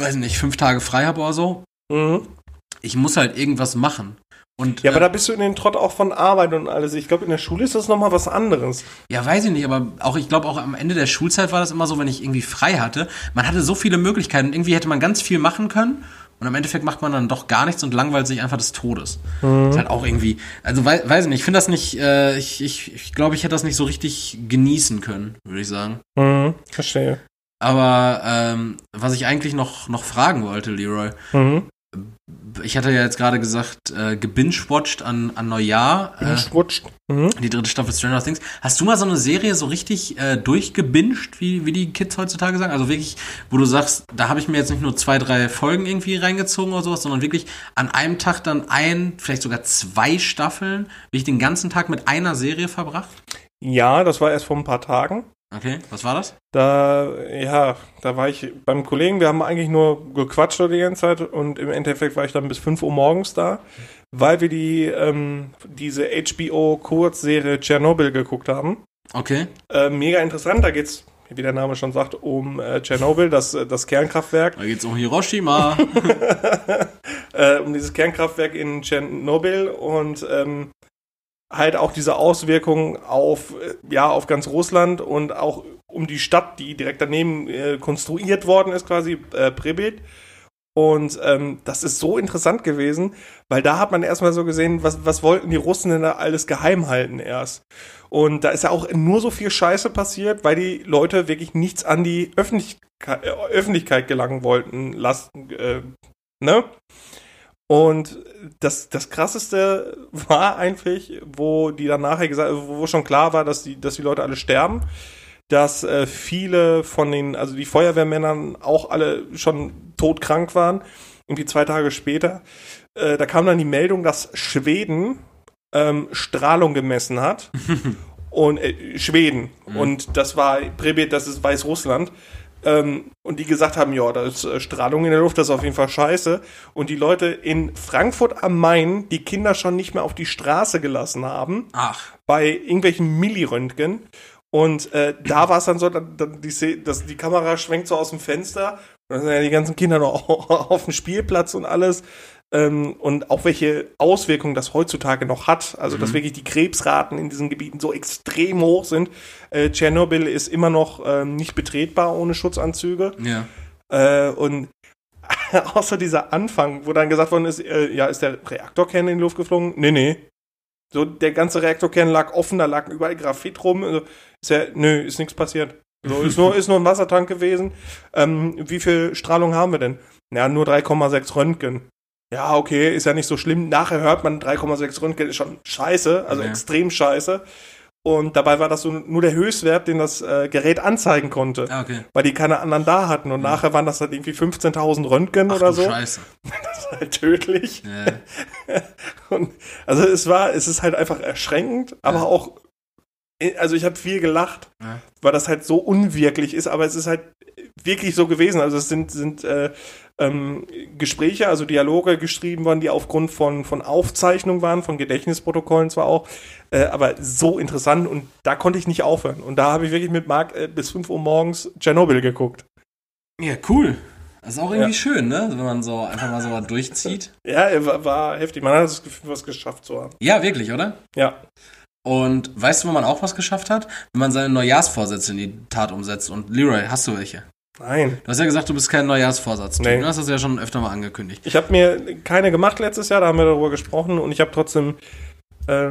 weiß nicht, fünf Tage frei habe oder so, Mhm. ich muss halt irgendwas machen. Und, Ja, aber äh, da bist du in den Trott auch von Arbeit und alles. Ich glaube, in der Schule ist das nochmal was anderes. Ja, weiß ich nicht, aber auch, ich glaube, auch am Ende der Schulzeit war das immer so, wenn ich irgendwie frei hatte. Man hatte so viele Möglichkeiten und irgendwie hätte man ganz viel machen können. Und im Endeffekt macht man dann doch gar nichts und langweilt sich einfach des Todes. Ist halt auch irgendwie, also wei weiß ich nicht, ich finde das nicht, äh, ich, ich, ich glaube, ich hätte das nicht so richtig genießen können, würde ich sagen. Mhm. Verstehe. Aber ähm, was ich eigentlich noch, noch fragen wollte, Leroy, Mhm. Ich hatte ja jetzt gerade gesagt, äh, gebingewatcht an, an Neujahr. Äh, Schwutscht. Mhm. die dritte Staffel Stranger Things. Hast du mal so eine Serie so richtig äh, durchgebinged, wie, wie die Kids heutzutage sagen? Also wirklich, wo du sagst, da habe ich mir jetzt nicht nur zwei, drei Folgen irgendwie reingezogen oder sowas, sondern wirklich an einem Tag dann ein, vielleicht sogar zwei Staffeln, wirklich den ganzen Tag mit einer Serie verbracht? Ja, das war erst vor ein paar Tagen. Okay, was war das? Da, ja, da war ich beim Kollegen, wir haben eigentlich nur gequatscht die ganze Zeit und im Endeffekt war ich dann bis 5 Uhr morgens da, weil wir die, ähm, diese HBO-Kurzserie Tschernobyl geguckt haben. Okay. Äh, mega interessant, da geht's, wie der Name schon sagt, um äh, Tschernobyl, das, äh, das Kernkraftwerk. Da geht's um Hiroshima. (laughs) äh, um dieses Kernkraftwerk in Tschernobyl und ähm, halt auch diese Auswirkungen auf, äh, ja, auf ganz Russland und auch um die Stadt, die direkt daneben äh, konstruiert worden ist, quasi äh, Pripyat. Und ähm, das ist so interessant gewesen, weil da hat man erstmal so gesehen, was, was wollten die Russen denn da alles geheim halten erst. Und da ist ja auch nur so viel Scheiße passiert, weil die Leute wirklich nichts an die Öffentlichkeit, äh, Öffentlichkeit gelangen wollten lassen. Äh, ne? Und das, das krasseste war eigentlich, wo die dann nachher gesagt, wo schon klar war, dass die, dass die Leute alle sterben, dass äh, viele von den, also die Feuerwehrmännern auch alle schon todkrank waren. Irgendwie zwei Tage später. Äh, da kam dann die Meldung, dass Schweden ähm, Strahlung gemessen hat. (laughs) und äh, Schweden. Und das war Pripyat, das ist Weißrussland. Ähm, und die gesagt haben, ja, da ist äh, Strahlung in der Luft, das ist auf jeden Fall scheiße. Und die Leute in Frankfurt am Main die Kinder schon nicht mehr auf die Straße gelassen haben, Ach, bei irgendwelchen Milliröntgen. Und äh, da war es dann so, dann, dann die, dass die Kamera schwenkt so aus dem Fenster. Und dann sind ja die ganzen Kinder noch (laughs) auf dem Spielplatz und alles. Ähm, und auch welche Auswirkungen das heutzutage noch hat. Also, dass Mhm. wirklich die Krebsraten in diesen Gebieten so extrem hoch sind. Äh, Tschernobyl ist immer noch ähm, nicht betretbar ohne Schutzanzüge. Ja. Äh, und (laughs) außer dieser Anfang, wo dann gesagt worden ist, äh, ja, ist der Reaktorkern in die Luft geflogen? Nee, nee. So, der ganze Reaktorkern lag offen, da lag überall Graphit rum. Also, ist ja, nö, ist nichts passiert. So, ist nur, (laughs) ist nur ein Wassertank gewesen. Ähm, wie viel Strahlung haben wir denn? Ja, nur 3,6 Röntgen. Ja, okay, ist ja nicht so schlimm. Nachher hört man 3,6 Röntgen ist schon scheiße, also Ja. extrem scheiße. Und dabei war das so nur der Höchstwert, den das äh, Gerät anzeigen konnte, Ah, okay. weil die keine anderen da hatten. Und nachher waren das halt irgendwie 15.000 Röntgen Ach oder so. Scheiße. (laughs) Das ist halt tödlich. Ja. (laughs) Und also es war, es ist halt einfach erschreckend, aber Ja. auch, also ich habe viel gelacht, Ja. weil das halt so unwirklich ist, aber es ist halt wirklich so gewesen. Also es sind, sind äh, ähm, Gespräche, also Dialoge geschrieben worden, die aufgrund von, von Aufzeichnungen waren, von Gedächtnisprotokollen zwar auch, äh, aber so interessant und da konnte ich nicht aufhören. Und da habe ich wirklich mit Marc äh, bis 5 Uhr morgens Tschernobyl geguckt. ja, cool. Das ist auch irgendwie Ja. schön, ne? Wenn man so einfach mal so was durchzieht. (laughs) Ja, er war, war heftig. Man hat das Gefühl, was geschafft zu haben. Ja, wirklich, oder? Ja. Und weißt du, wo man auch was geschafft hat? Wenn man seine Neujahrsvorsätze in die Tat umsetzt. Und Leroy, hast du welche? Nein. Du hast ja gesagt, du bist kein Neujahrsvorsatz. Nee. Du hast das ja schon öfter mal angekündigt. Ich habe mir keine gemacht letztes Jahr, da haben wir darüber gesprochen und ich habe trotzdem, äh,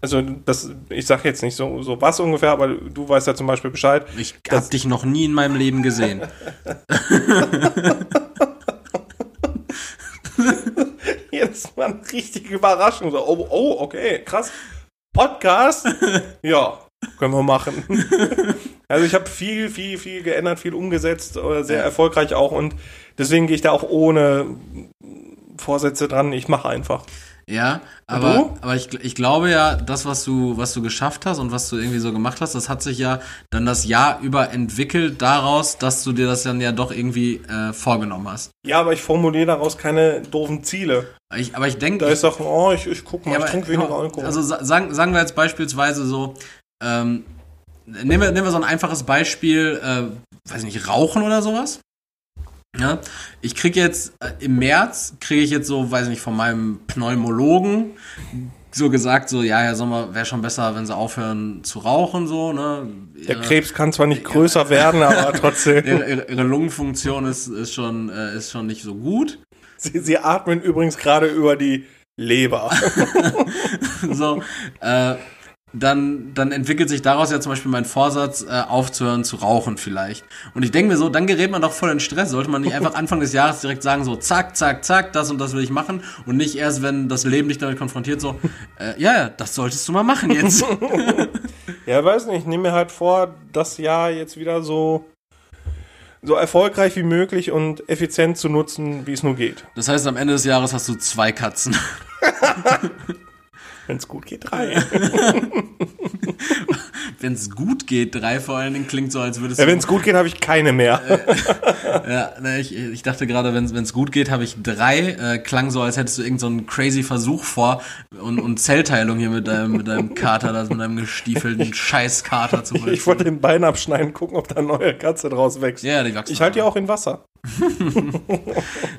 also das, ich sage jetzt nicht so, so was ungefähr, aber du weißt ja zum Beispiel Bescheid. Ich Das- hab dich noch nie in meinem Leben gesehen. (laughs) Jetzt mal eine richtige Überraschung. So, oh, oh, okay, krass. Podcast? (laughs) ja, können wir machen. (laughs) also ich habe viel, viel, viel geändert, viel umgesetzt, äh, sehr erfolgreich auch und deswegen gehe ich da auch ohne Vorsätze dran. Ich mache einfach. Ja, aber, aber ich, ich glaube ja, das, was du, was du geschafft hast und was du irgendwie so gemacht hast, das hat sich ja dann das Jahr über entwickelt daraus, dass du dir das dann ja doch irgendwie äh, vorgenommen hast. Ja, aber ich formuliere daraus keine doofen Ziele. Ich, aber ich denke, Da ist doch, oh, ich, ich guck mal, Ja, ich trinke weniger Alkohol. Also sa- sagen, sagen wir jetzt beispielsweise so, ähm, nehmen, wir, nehmen wir so ein einfaches Beispiel, äh, weiß nicht, Rauchen oder sowas. Ja, ich kriege jetzt äh, im März, kriege ich jetzt so, weiß nicht, von meinem Pneumologen so gesagt, so, ja, Herr Sommer, wäre schon besser, wenn Sie aufhören zu rauchen, so, ne? Der Ihre- Krebs kann zwar nicht größer werden, aber (laughs) trotzdem. Ihre, ihre, ihre Lungenfunktion ist, ist, schon, äh, ist schon nicht so gut. Sie, sie atmen übrigens gerade über die Leber. (laughs) so, äh, dann, dann entwickelt sich daraus ja zum Beispiel mein Vorsatz, äh, aufzuhören zu rauchen vielleicht. Und ich denke mir so, dann gerät man doch voll in Stress. Sollte man nicht einfach (laughs) Anfang des Jahres direkt sagen, so zack, zack, zack, das und das will ich machen und nicht erst, wenn das Leben dich damit konfrontiert, so, äh, ja, ja, das solltest du mal machen jetzt. (laughs) ja, weiß nicht, ich nehme mir halt vor, das Jahr jetzt wieder so, so erfolgreich wie möglich und effizient zu nutzen, wie es nur geht. Das heißt, am Ende des Jahres hast du zwei Katzen. (laughs) Wenn es gut geht, drei. (laughs) Wenn es gut geht, drei vor allen Dingen klingt so, als würdest ja, du wenn es gut geht, habe ich keine mehr. Ja, ne, ich, ich dachte gerade, wenn es gut geht, habe ich drei. Äh, klang so, als hättest du irgendeinen so crazy Versuch vor und, und Zellteilung hier mit deinem, mit deinem Kater, das mit deinem gestiefelten Scheißkater zu ich wollte den Bein abschneiden, gucken, ob da eine neue Katze draus wächst. Ja, die wachsen. Ich halte die auch in Wasser. (laughs)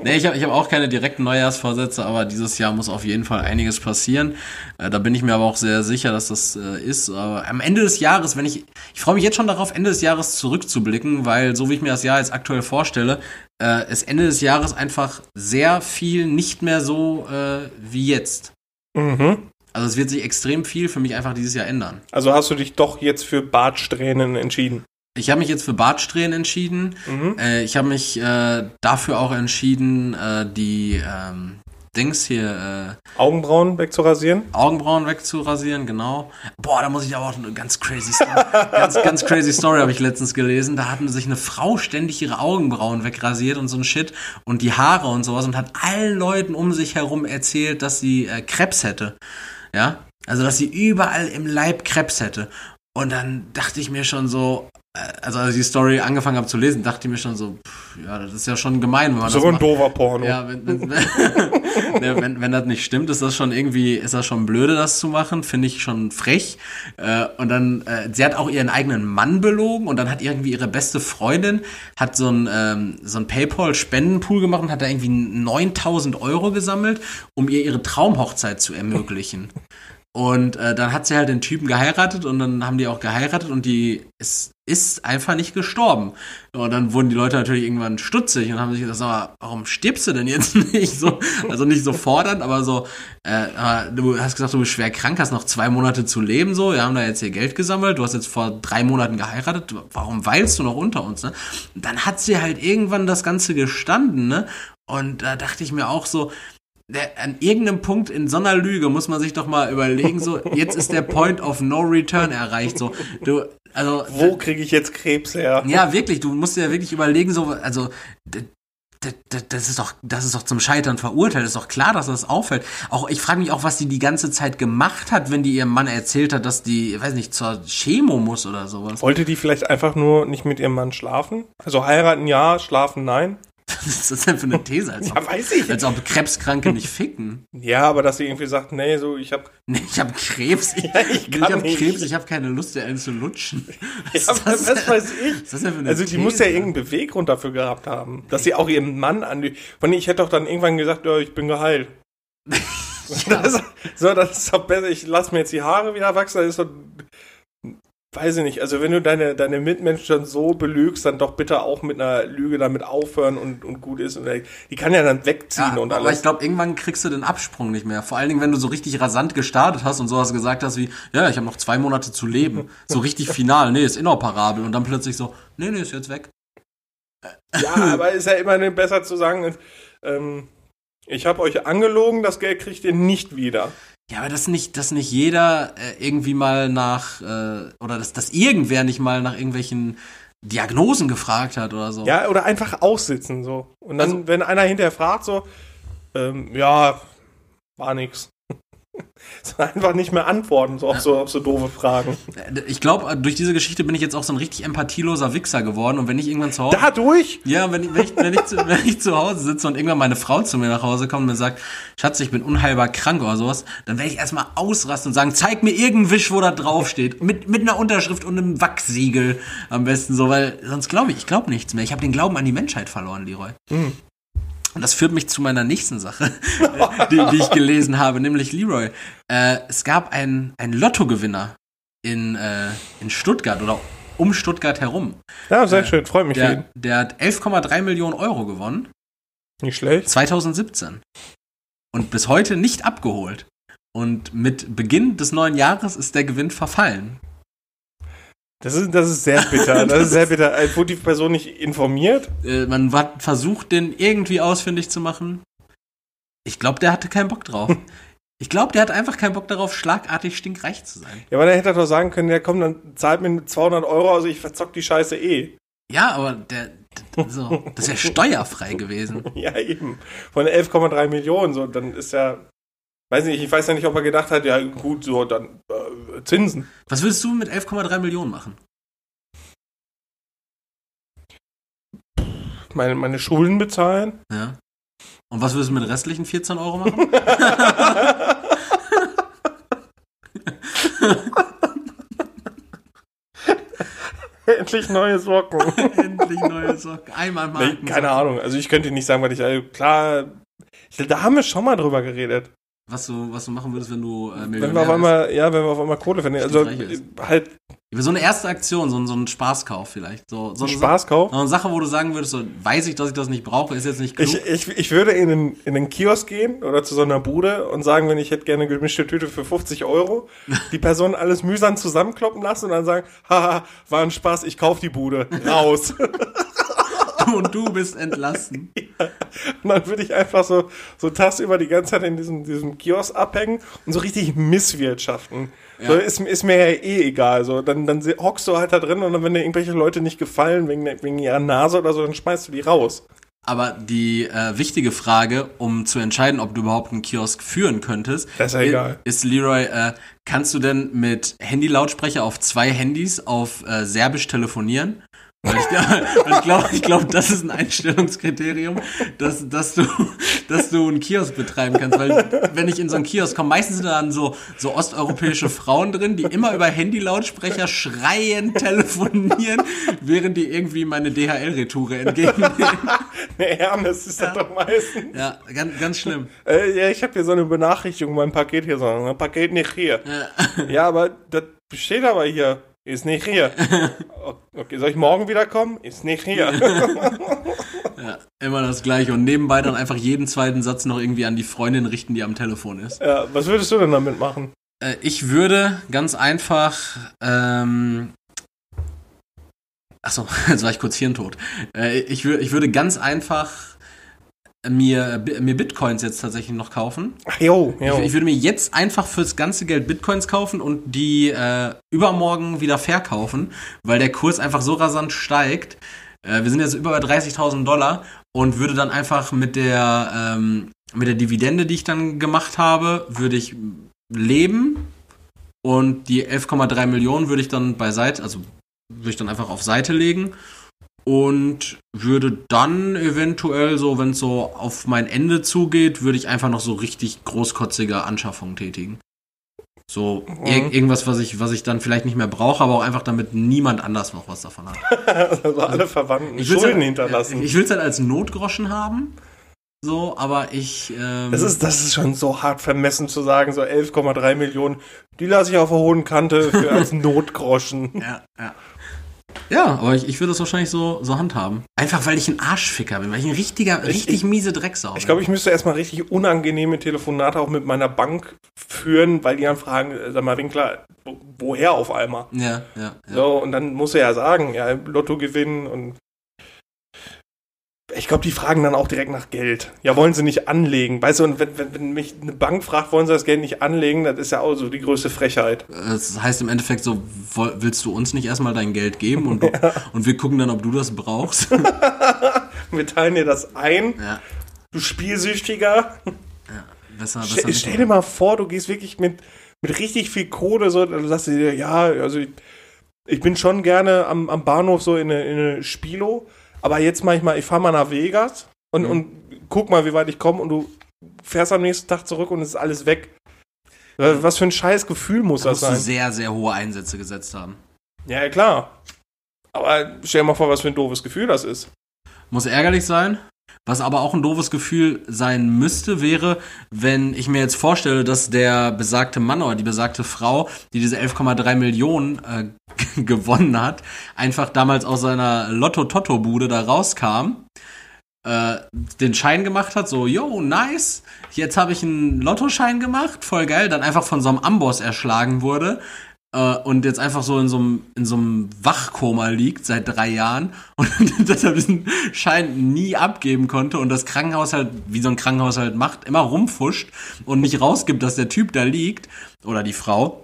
Nee, ich habe ich hab auch keine direkten Neujahrsvorsätze, aber dieses Jahr muss auf jeden Fall einiges passieren. Äh, da bin ich mir aber auch sehr sicher, dass das äh, ist. Aber am Ende des Jahres, wenn ich, ich freue mich jetzt schon darauf, Ende des Jahres zurückzublicken, weil so wie ich mir das Jahr jetzt aktuell vorstelle, äh, ist Ende des Jahres einfach sehr viel nicht mehr so äh, wie jetzt. Mhm. Also es wird sich extrem viel für mich einfach dieses Jahr ändern. Also hast du dich doch jetzt für Bartsträhnen entschieden. Ich habe mich jetzt für Bartsträhnen entschieden. Mhm. Äh, ich habe mich äh, dafür auch entschieden, äh, die ähm, Dings hier, äh, Augenbrauen wegzurasieren. Augenbrauen wegzurasieren, genau. Boah, da muss ich aber auch eine ganz crazy Story, (laughs) ganz, ganz crazy Story habe ich letztens gelesen. Da hatten sich eine Frau ständig ihre Augenbrauen wegrasiert und so ein Shit und die Haare und sowas und hat allen Leuten um sich herum erzählt, dass sie äh, Krebs hätte. Ja, also dass sie überall im Leib Krebs hätte. Und dann dachte ich mir schon so, also als ich die Story angefangen habe zu lesen, dachte ich mir schon so, pff, ja, das ist ja schon gemein, wenn man So das ein macht. Porno. Ja, wenn, wenn, (laughs) ne, wenn, wenn das nicht stimmt, ist das schon irgendwie, ist das schon blöde, das zu machen, finde ich schon frech. Äh, und dann, äh, sie hat auch ihren eigenen Mann belogen und dann hat irgendwie ihre beste Freundin, hat so ein, ähm, so ein Paypal-Spendenpool gemacht und hat da irgendwie 9000 Euro gesammelt, um ihr ihre Traumhochzeit zu ermöglichen. (laughs) Und äh, dann hat sie halt den Typen geheiratet und dann haben die auch geheiratet und die ist, ist einfach nicht gestorben. Und dann wurden die Leute natürlich irgendwann stutzig und haben sich gesagt, sag warum stirbst du denn jetzt (laughs) nicht so? Also nicht so fordernd, aber so, äh, du hast gesagt, du bist schwer krank, hast noch zwei Monate zu leben, so, wir haben da jetzt hier Geld gesammelt, du hast jetzt vor drei Monaten geheiratet, warum weilst du noch unter uns, ne? Dann hat sie halt irgendwann das Ganze gestanden, ne? Und da dachte ich mir auch so, an irgendeinem Punkt in so einer Lüge muss man sich doch mal überlegen, so, jetzt ist der Point of No Return erreicht, so, du, also, Wo kriege ich jetzt Krebs her? ja, wirklich, du musst dir ja wirklich überlegen, so, also, das ist doch, das ist doch zum Scheitern verurteilt, ist doch klar, dass das auffällt. Auch, ich frage mich auch, was die die ganze Zeit gemacht hat, wenn die ihrem Mann erzählt hat, dass die, weiß nicht, zur Chemo muss oder sowas. Wollte die vielleicht einfach nur nicht mit ihrem Mann schlafen? Also heiraten ja, schlafen nein? (laughs) Was ist das denn für eine These? Als ob, Ja, weiß ich. als ob Krebskranke nicht ficken. Ja, aber dass sie irgendwie sagt, nee, so, ich hab, Nee, ich habe Krebs. Ich, (laughs) Ja, ich ich habe nicht. Krebs, ich habe keine Lust, dir einen zu lutschen. (laughs) Was, ja, das was weiß ich? Was ist das denn für eine Also die muss ja These? irgendeinen Beweggrund dafür gehabt haben, dass sie auch ihren Mann an. Von ich hätte doch dann irgendwann gesagt, ja, ich bin geheilt. das, so, das ist doch besser. Ich lass mir jetzt die Haare wieder wachsen. Das ist doch, weiß ich nicht. Also wenn du deine deine Mitmenschen so belügst, dann doch bitte auch mit einer Lüge damit aufhören und und gut ist. Und die kann ja dann wegziehen Ja, und aber alles. ich glaube, irgendwann kriegst du den Absprung nicht mehr. Vor allen Dingen, wenn du so richtig rasant gestartet hast und sowas gesagt hast wie, ja, ich habe noch zwei Monate zu leben. So richtig (laughs) final, nee, ist inoperabel. Und dann plötzlich so, nee, nee, ist jetzt weg. Ja, aber ist ja immer besser zu sagen, ähm, ich habe euch angelogen, das Geld kriegt ihr nicht wieder. Ja, aber dass nicht, dass nicht jeder äh, irgendwie mal nach, äh, oder dass, dass irgendwer nicht mal nach irgendwelchen Diagnosen gefragt hat oder so. Ja, oder einfach aussitzen so. Und dann, Also- wenn einer hinterher fragt, so, ähm, ja, war nix. (laughs) so einfach nicht mehr antworten, so auf, so auf so doofe Fragen. Ich glaube, durch diese Geschichte bin ich jetzt auch so ein richtig empathieloser Wichser geworden. Und wenn ich irgendwann zu Hause. Dadurch? Ja, wenn ich, wenn, ich, wenn, ich zu, (laughs) wenn ich zu Hause sitze und irgendwann meine Frau zu mir nach Hause kommt und mir sagt, Schatz, ich bin unheilbar krank oder sowas, dann werde ich erstmal ausrasten und sagen, zeig mir irgendeinen Wisch, wo da draufsteht. Mit, mit einer Unterschrift und einem Wachsiegel am besten so, weil sonst glaube ich, ich glaube nichts mehr. Ich habe den Glauben an die Menschheit verloren, Leroy. Und das führt mich zu meiner nächsten Sache, (laughs) die, die ich gelesen habe, nämlich Leroy. Äh, es gab einen, einen Lottogewinner in, äh, in Stuttgart oder um Stuttgart herum. Ja, sehr schön, freut mich. Der, der hat 11,3 Millionen Euro gewonnen, Nicht schlecht. 2017. Und bis heute nicht abgeholt. Und mit Beginn des neuen Jahres ist der Gewinn verfallen. Das ist, das ist sehr bitter. Das ist sehr bitter. Äh, Wurde die Person nicht informiert? Äh, man hat versucht, den irgendwie ausfindig zu machen. Ich glaube, der hatte keinen Bock drauf. (laughs) Ich glaube, der hat einfach keinen Bock darauf, schlagartig stinkreich zu sein. Ja, aber dann hätte doch sagen können, ja komm, dann zahlt mir 200 Euro, also ich verzock die Scheiße eh. Ja, aber der, der so, das wäre steuerfrei gewesen. (laughs) Ja, eben. Von 11,3 Millionen, so, dann ist ja, weiß nicht, ich weiß ja nicht, ob er gedacht hat, ja gut, so, dann äh, Zinsen. Was würdest du mit 11,3 Millionen machen? Meine, meine Schulden bezahlen. Ja. Und was würdest du mit den restlichen 14 Euro machen? (laughs) Endlich neue Socken. (laughs) Endlich neue Socken. Einmal nee, Marken. keine Ahnung. Also ich könnte nicht sagen, weil ich, also klar, da haben wir schon mal drüber geredet. Was du, was du machen würdest, wenn du äh, Wenn Millionär wir auf bist. einmal, ja, wenn wir auf einmal Kohle verdienen. Also halt So eine erste Aktion, so, ein- so ein Spaßkauf vielleicht. So, so ein Spaßkauf. So eine Sache, wo du sagen würdest, so, weiß ich, dass ich das nicht brauche, ist jetzt nicht klug. Ich, ich, ich würde in den, in den Kiosk gehen oder zu so einer Bude und sagen, wenn ich hätte gerne eine gemischte Tüte für 50 Euro, (laughs) die Person alles mühsam zusammenkloppen lassen und dann sagen, (laughs) haha, war ein Spaß, ich kauf die Bude, raus. (laughs) und du bist entlassen. (laughs) und dann würde ich einfach so, so tagsüber die ganze Zeit in diesem, diesem Kiosk abhängen und so richtig misswirtschaften. So, ist, ist mir ja eh egal. So, dann, dann hockst du halt da drin und dann, wenn dir irgendwelche Leute nicht gefallen wegen, wegen ihrer Nase oder so, dann schmeißt du die raus. Aber die äh, wichtige Frage, um zu entscheiden, ob du überhaupt einen Kiosk führen könntest, Das ist ja egal. ist Leroy, äh, kannst du denn mit Handy-Lautsprecher auf zwei Handys auf äh, Serbisch telefonieren? Ich, glaube, ich glaub, das ist ein Einstellungskriterium, dass, dass, du, dass du einen Kiosk betreiben kannst. Weil wenn ich in so einen Kiosk komme, meistens sind da dann so, so osteuropäische Frauen drin, die immer über Handy-Lautsprecher schreien, telefonieren, während die irgendwie meine DHL-Retoure entgegennehmen. (laughs) Ne, Hermes ist das doch meistens. Ja, ganz, ganz schlimm. Äh, ja, ich habe hier so eine Benachrichtigung, mein Paket hier, so ein Paket nicht hier. Ja, aber das steht aber hier. Ist nicht hier. (laughs) Okay, soll ich morgen wiederkommen? Ist nicht hier. (laughs) Ja, immer das Gleiche. Und nebenbei dann einfach jeden zweiten Satz noch irgendwie an die Freundin richten, die am Telefon ist. ja, was würdest du denn damit machen? Äh, ich würde ganz einfach. Ähm, Achso, (laughs) jetzt war ich kurz hirntot. Äh, ich, wür, ich würde ganz einfach mir, mir Bitcoins jetzt tatsächlich noch kaufen. Ach, jo, jo. Ich, ich würde mir jetzt einfach fürs ganze Geld Bitcoins kaufen und die äh, übermorgen wieder verkaufen, weil der Kurs einfach so rasant steigt. Äh, wir sind jetzt über bei 30.000 Dollar und würde dann einfach mit der, ähm, mit der Dividende, die ich dann gemacht habe, würde ich leben und die 11,3 Millionen würde ich dann beiseite, also würde ich dann einfach auf Seite legen und würde dann eventuell so, wenn es so auf mein Ende zugeht, würde ich einfach noch so richtig großkotzige Anschaffungen tätigen. So ir irgendwas, was ich, was ich dann vielleicht nicht mehr brauche, aber auch einfach damit niemand anders noch was davon hat. (laughs) also alle Verwandten will's Schulden halt, hinterlassen. Ich will es halt als Notgroschen haben. So, aber ich. Ähm, das, ist, das ist schon so hart vermessen zu sagen, so 11,3 Millionen, die lasse ich auf der hohen Kante für (laughs) als Notgroschen. Ja, ja. Ja, aber ich, ich würde das wahrscheinlich so, so handhaben. Einfach weil ich ein Arschficker bin, weil ich ein richtiger, richtig ich- miese Drecksau bin. Ich glaube, ich müsste erstmal richtig unangenehme Telefonate auch mit meiner Bank führen, weil die dann fragen, äh, sag mal, Winkler, wo, woher auf einmal? Ja, ja, ja. So, und dann muss er ja sagen, ja, Lotto gewinnen und ich glaube, die fragen dann auch direkt nach Geld. Ja, wollen sie nicht anlegen? Weißt du, und wenn, wenn, wenn mich eine Bank fragt, wollen sie das Geld nicht anlegen, das ist ja auch so die größte Frechheit. Das heißt im Endeffekt so, willst du uns nicht erstmal dein Geld geben und, du, (laughs) und wir gucken dann, ob du das brauchst? (laughs) Wir teilen dir das ein, ja, du Spielsüchtiger. besser, besser Stell, nicht. stell dir mal vor, du gehst wirklich mit, mit richtig viel Kohle, so, dann sagst du dir, ja, also ich, ich bin schon gerne am, am Bahnhof so in eine, in eine Spilo, aber jetzt mach ich mal, ich fahr mal nach Vegas und, Mhm. und guck mal, wie weit ich komme und du fährst am nächsten Tag zurück und es ist alles weg. Was für ein scheiß Gefühl muss Da das musst du sein? sehr, sehr hohe Einsätze gesetzt haben. Ja, ja, klar. Aber stell dir mal vor, was für ein doofes Gefühl das ist. Muss ärgerlich sein. Was aber auch ein doofes Gefühl sein müsste, wäre, wenn ich mir jetzt vorstelle, dass der besagte Mann oder die besagte Frau, die diese 11,3 Millionen äh, (laughs) gewonnen hat, einfach damals aus seiner Lotto-Totto-Bude da rauskam, äh, den Schein gemacht hat, so, yo, nice, jetzt habe ich einen Lottoschein gemacht, voll geil, dann einfach von so einem Amboss erschlagen wurde äh, und jetzt einfach so in so einem in so einem Wachkoma liegt seit drei Jahren (laughs) und (laughs) deshalb diesen Schein nie abgeben konnte und das Krankenhaus halt, wie so ein Krankenhaus halt macht, immer rumfuscht und nicht rausgibt, dass der Typ da liegt oder die Frau.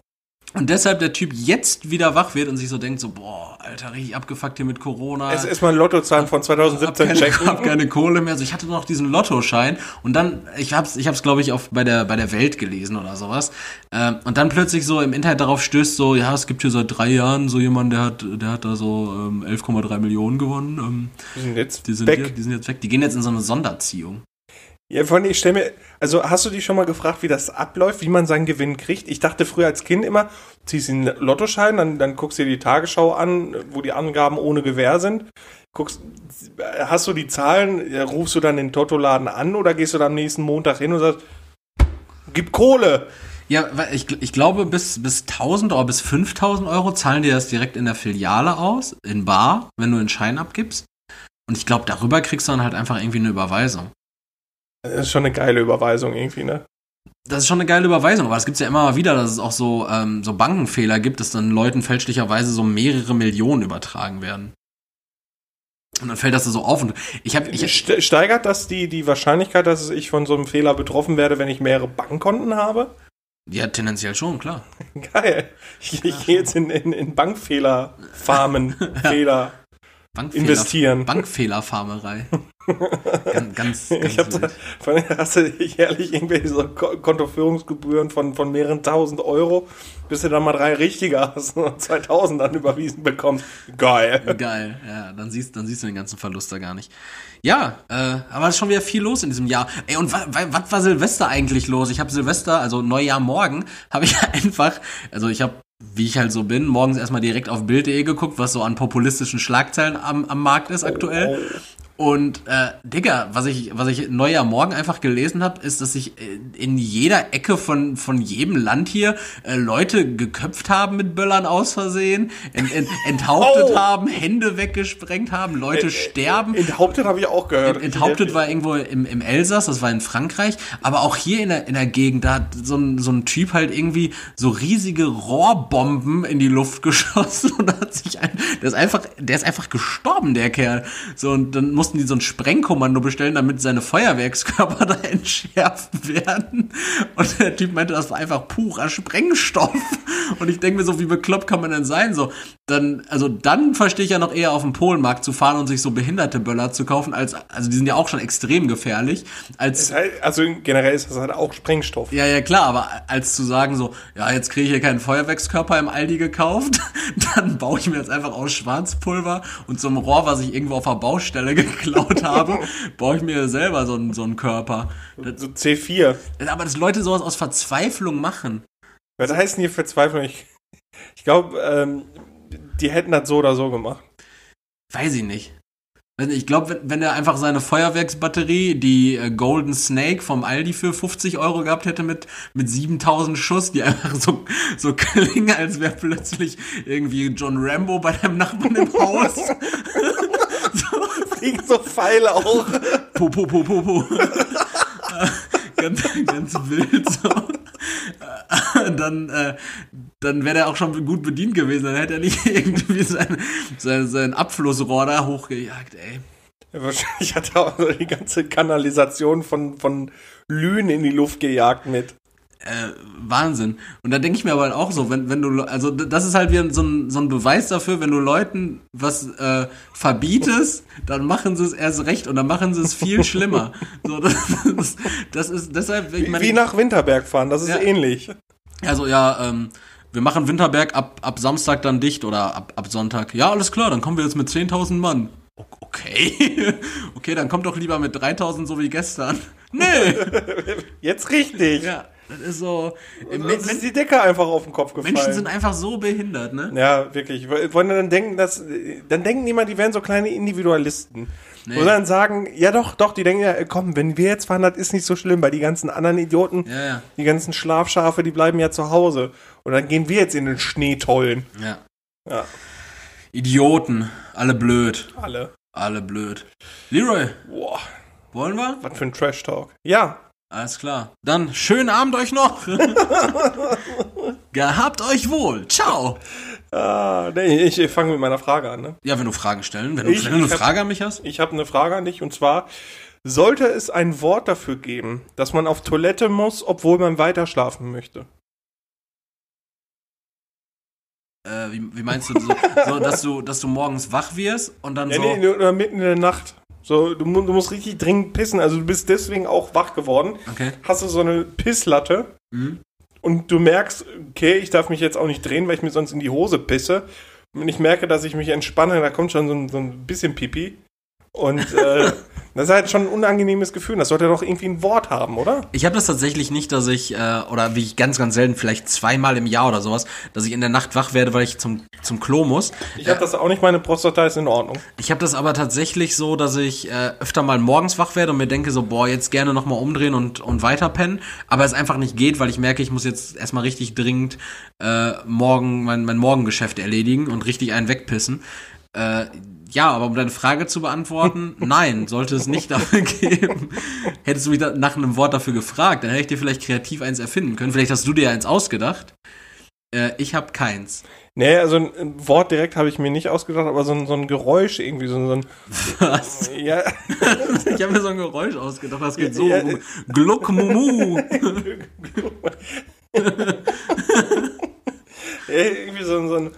Und deshalb der Typ jetzt wieder wach wird und sich so denkt, so, boah, Alter, richtig abgefuckt hier mit Corona. Es ist mal Lottozahlen von hab 2017 keine, checken. hab keine Kohle mehr. Also ich hatte noch diesen Lottoschein und dann, ich hab's, ich hab's glaube ich auf bei der bei der Welt gelesen oder sowas. Ähm, und dann plötzlich so im Internet darauf stößt so, ja, es gibt hier seit drei Jahren so jemanden, der hat, der hat da so ähm, 11,3 Millionen gewonnen. Ähm, Die sind jetzt die sind weg. Hier, die sind jetzt weg. Die gehen jetzt in so eine Sonderziehung. Ja, von ich stell mir, also hast du dich schon mal gefragt, wie das abläuft, wie man seinen Gewinn kriegt? Ich dachte früher als Kind immer, ziehst einen Lottoschein, dann, dann guckst du dir die Tagesschau an, wo die Angaben ohne Gewähr sind. Guckst, hast du die Zahlen, rufst du dann den Tottoladen an oder gehst du dann am nächsten Montag hin und sagst, gib Kohle? Ja, ich, ich glaube, bis, bis 1000 oder bis 5000 Euro zahlen dir das direkt in der Filiale aus, in Bar, wenn du einen Schein abgibst. Und ich glaube, darüber kriegst du dann halt einfach irgendwie eine Überweisung. Das ist schon eine geile Überweisung irgendwie, ne? Das ist schon eine geile Überweisung, aber es gibt ja immer mal wieder, dass es auch so, ähm, so Bankenfehler gibt, dass dann Leuten fälschlicherweise so mehrere Millionen übertragen werden. Und dann fällt das so auf und ich habe ich, Ste- Steigert das die, die Wahrscheinlichkeit, dass ich von so einem Fehler betroffen werde, wenn ich mehrere Bankkonten habe? ja tendenziell schon, klar. (laughs) Geil. Ich, ich gehe jetzt in, in, in Bankfehler, Farmen, Fehler (laughs) Bankfehler, investieren. Bankfehlerfarmerei. (laughs) Ganz, (laughs) ganz, ganz Ich hab da, von hast du jährlich irgendwelche so Ko- Kontoführungsgebühren von, von mehreren tausend Euro, bis du dann mal drei richtige hast und 2000 dann überwiesen bekommst. Geil. Geil, ja, dann siehst, dann siehst du den ganzen Verlust da gar nicht. Ja, äh, aber es ist schon wieder viel los in diesem Jahr. Ey, und was war Silvester eigentlich los? Ich habe Silvester, also Neujahr morgen, (laughs) habe ich einfach, also ich habe, wie ich halt so bin, morgens erstmal direkt auf Bild.de geguckt, was so an populistischen Schlagzeilen am, am Markt ist aktuell. Und äh, Digga, was ich, was ich Neujahr morgen einfach gelesen habe, ist, dass sich äh, in jeder Ecke von, von jedem Land hier äh, Leute geköpft haben mit Böllern aus Versehen, ent, ent, (laughs) enthauptet Oh. haben, Hände weggesprengt haben, Leute sterben. Enthauptet habe ich auch gehört. Enthauptet war irgendwo im, im Elsass, das war in Frankreich, aber auch hier in der, in der Gegend, da hat so ein, so ein Typ halt irgendwie so riesige Rohrbomben in die Luft (laughs) geschossen und hat sich ein, der ist einfach, der ist einfach gestorben, der Kerl. So, und dann mussten die so ein Sprengkommando bestellen, damit seine Feuerwerkskörper (laughs) da entschärft werden. Und der Typ meinte, das war einfach purer Sprengstoff. Und ich denke mir so, wie bekloppt kann man denn sein? So, dann, also dann verstehe ich ja noch eher auf den Polenmarkt zu fahren und sich so behinderte Böller zu kaufen, als, also die sind ja auch schon extrem gefährlich, als, Also generell ist das halt auch Sprengstoff. ja, ja, klar, aber als zu sagen so, ja, jetzt kriege ich hier keinen Feuerwerkskörper im Aldi gekauft, (laughs) dann baue ich mir jetzt einfach aus Schwarzpulver und so einem Rohr, was ich irgendwo auf der Baustelle (laughs) geklaut habe, baue ich mir selber so einen, so einen Körper. Das, So C4. aber dass Leute sowas aus Verzweiflung machen. Was heißt denn hier Verzweiflung? Ich, ich glaube, ähm, die hätten das so oder so gemacht. Weiß ich nicht. Ich glaube, wenn, wenn er einfach seine Feuerwerksbatterie, die äh, Golden Snake vom Aldi für 50 Euro gehabt hätte mit, mit 7000 Schuss, die einfach so, so (laughs) klingen, als wäre plötzlich irgendwie John Rambo bei deinem Nachbarn im Haus. (laughs) Fliegen so Pfeile auch. Po, po, po, po, po. ganz, ganz wild so. Dann, äh, dann wäre der auch schon gut bedient gewesen. Dann hätte er nicht irgendwie sein, sein, sein Abflussrohr da hochgejagt, ey. Ja, wahrscheinlich hat er auch so die ganze Kanalisation von, von Lünen in die Luft gejagt mit. Äh, Wahnsinn. Und da denke ich mir aber auch so, wenn, wenn du, also das ist halt wieder so ein, so ein Beweis dafür, wenn du Leuten was äh, verbietest, dann machen sie es erst recht und dann machen sie es viel schlimmer. (laughs) So, das, das, das ist deshalb, ich meine, Wie nach Winterberg fahren, das ist Ja. ähnlich. also ja, ähm, wir machen Winterberg ab, ab Samstag dann dicht oder ab, ab Sonntag. Ja, alles klar, dann kommen wir jetzt mit 10.000 Mann. Okay, (laughs) okay, dann kommt doch lieber mit 3.000 so wie gestern. Nee, (laughs) Jetzt richtig. ja, das ist so. Uns ist die Decke einfach auf den Kopf gefallen. Menschen sind einfach so behindert, ne? Ja, wirklich. Wollen dann denken, dass, dann denken die mal, die wären so kleine Individualisten. Nee. Und dann sagen, ja doch, doch, die denken ja, komm, wenn wir jetzt fahren, das ist nicht so schlimm, weil die ganzen anderen Idioten, Ja, ja. die ganzen Schlafschafe, die bleiben ja zu Hause. Und dann gehen wir jetzt in den Schneetollen. Ja. Ja, Idioten, alle blöd, alle. alle blöd. Leroy, Boah, wollen wir? was für ein Trash-Talk. Ja, Alles klar. Dann schönen Abend euch noch. (laughs) Gehabt euch wohl. Ciao. ah, nee, ich, ich fange mit meiner Frage an. Ne? Ja, wenn du Fragen stellen, wenn du, Ich- wenn du eine hab- Frage an mich hast. Ich habe eine Frage an dich und zwar, sollte es ein Wort dafür geben, dass man auf Toilette muss, obwohl man weiter schlafen möchte? Äh, wie, wie meinst du, so, so, dass du, dass du morgens wach wirst und dann Ja, so. nee, oder mitten in der Nacht. So, du, du musst richtig dringend pissen. Also du bist deswegen auch wach geworden. Okay. Hast du so eine Pisslatte Mhm. und du merkst, okay, ich darf mich jetzt auch nicht drehen, weil ich mir sonst in die Hose pisse. Und ich merke, dass ich mich entspanne, da kommt schon so ein, so ein bisschen Pipi. Und äh, (laughs) das ist halt schon ein unangenehmes Gefühl. Das sollte doch irgendwie ein Wort haben, oder? Ich habe das tatsächlich nicht, dass ich, äh, oder wie ich ganz, ganz selten, vielleicht zweimal im Jahr oder sowas, dass ich in der Nacht wach werde, weil ich zum, zum Klo muss. Ich habe das auch nicht, meine Prostata ist in Ordnung. Ich habe das aber tatsächlich so, dass ich äh, öfter mal morgens wach werde und mir denke so, boah, jetzt gerne nochmal umdrehen und, und weiter pennen. Aber es einfach nicht geht, weil ich merke, ich muss jetzt erstmal richtig dringend äh, morgen mein, mein Morgengeschäft erledigen und richtig einen wegpissen. Äh, ja, aber um deine Frage zu beantworten, (laughs) nein, sollte es nicht dafür geben. Hättest du mich nach einem Wort dafür gefragt, dann hätte ich dir vielleicht kreativ eins erfinden können. Vielleicht hast du dir eins ausgedacht. Äh, ich habe keins. Nee, also ein, Wort direkt habe ich mir nicht ausgedacht, aber so ein, so ein Geräusch irgendwie, so, ein- so ein, Was? ja, (laughs) Ich habe mir so ein Geräusch ausgedacht, das geht so. Ja, Gluck Mumu. (laughs) irgendwie so, ein- so ein,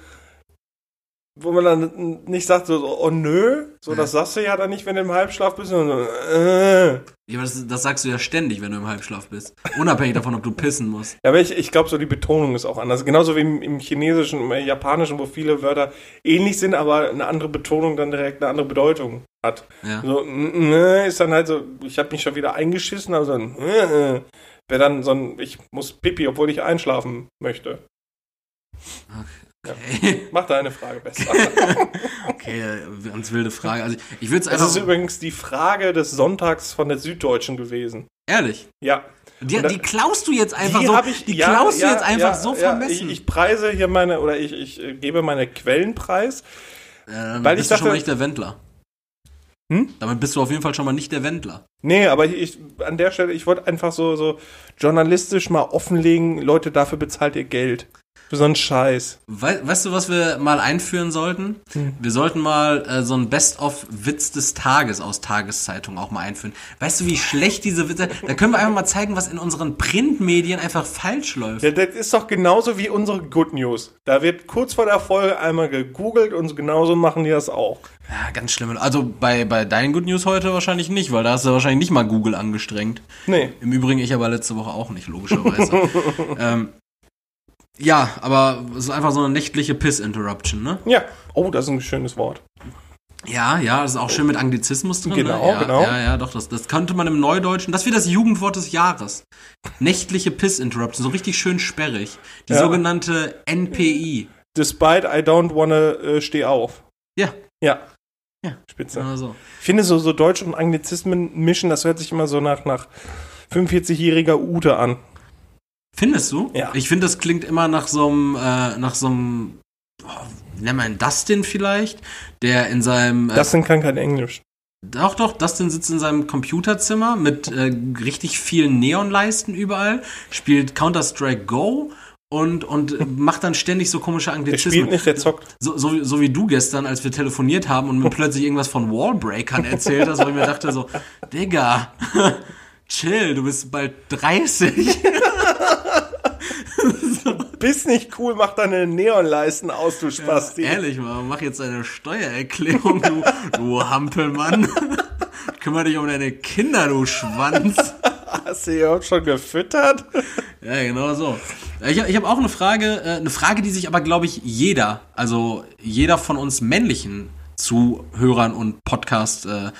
wo man dann nicht sagt so, oh nö, so das sagst du ja dann nicht, wenn du im Halbschlaf bist. Und so, äh. Ja, aber das, das sagst du ja ständig, wenn du im Halbschlaf bist. Unabhängig davon, ob du pissen musst. Ja, aber ich, ich glaube, so die Betonung ist auch anders. Genauso wie im, im Chinesischen, im Japanischen, wo viele Wörter ähnlich sind, aber eine andere Betonung dann direkt eine andere Bedeutung hat. Ja. So, äh, ist dann halt so, ich habe mich schon wieder eingeschissen, also dann, äh, wäre dann so ein, ich muss pipi, obwohl ich einschlafen möchte. Okay. (laughs) Mach deine Frage besser. (laughs) Okay, ganz wilde Frage. Also ich würde es Das ist übrigens die Frage des Sonntags von der Süddeutschen gewesen. ehrlich. Ja. Die, die klaust du jetzt einfach die so. ich, die ja, klaust ja, du jetzt einfach ja, so ja, vermessen. Ich, ich preise hier meine, oder ich, ich äh, gebe meine Quellen preis. äh, weil bist ich du schon mal nicht der Wendler. Hm? Damit bist du auf jeden Fall schon mal nicht der Wendler. Nee, aber ich an der Stelle, ich wollte einfach so, so journalistisch mal offenlegen, Leute, dafür bezahlt ihr Geld. Für so einen Scheiß. Wei weißt du, was wir mal einführen sollten? Hm. Wir sollten mal äh, so ein Best-of-Witz des Tages aus Tageszeitungen auch mal einführen. Weißt du, wie schlecht diese Witze... Da können wir einfach mal zeigen, was in unseren Printmedien einfach falsch läuft. Ja, das ist doch genauso wie unsere Good News. Da wird kurz vor der Folge einmal gegoogelt und genauso machen die das auch. Ja, ganz schlimm. Also bei, bei deinen Good News heute wahrscheinlich nicht, weil da hast du wahrscheinlich nicht mal Google angestrengt. Nee. Im Übrigen, ich aber letzte Woche auch nicht, logischerweise. (laughs) ähm, ja, aber es ist einfach so eine nächtliche Piss-Interruption, ne? Ja. Oh, das ist ein schönes Wort. Ja, ja, das ist auch schön mit Anglizismus drin. Genau, ne? ja, genau. Ja, ja, doch, das, das könnte man im Neudeutschen. Das wäre das Jugendwort des Jahres. Nächtliche Piss-Interruption, so richtig schön sperrig. Die Ja. sogenannte NPI. Despite I don't wanna äh, steh auf. Ja, Ja. Ja. Spitze. genau so. Ich finde so, so Deutsch und Anglizismen mischen, das hört sich immer so nach, nach 45-jähriger Ute an. Findest du? Ja. Ich finde, das klingt immer nach so einem, äh, nach so einem, oh, wie nennt man ihn, Dustin vielleicht, der in seinem, äh, Das sind kann kein Englisch. Doch, doch, Dustin sitzt in seinem Computerzimmer mit äh, richtig vielen Neonleisten überall, spielt Counter-Strike Go und, und (laughs) macht dann ständig so komische Der Anglizismen. spielt nicht, der zockt. So, so, so wie du gestern, als wir telefoniert haben und mir (laughs) plötzlich irgendwas von Wallbreakern erzählt hast, wo ich mir dachte so, Digga, (laughs) chill, du bist bald 30. (laughs) Bist nicht cool, mach deine Neonleisten aus, du Spasti. Ehrlich mal, mach jetzt deine Steuererklärung, du, du Hampelmann. (laughs) Kümmer dich um deine Kinder, du Schwanz. (laughs) Hast du ja schon gefüttert? Ja, genau so. Ich, ich habe auch eine Frage, äh, eine Frage, die sich aber, glaube ich, jeder, also jeder von uns männlichen Zuhörern und Podcast äh,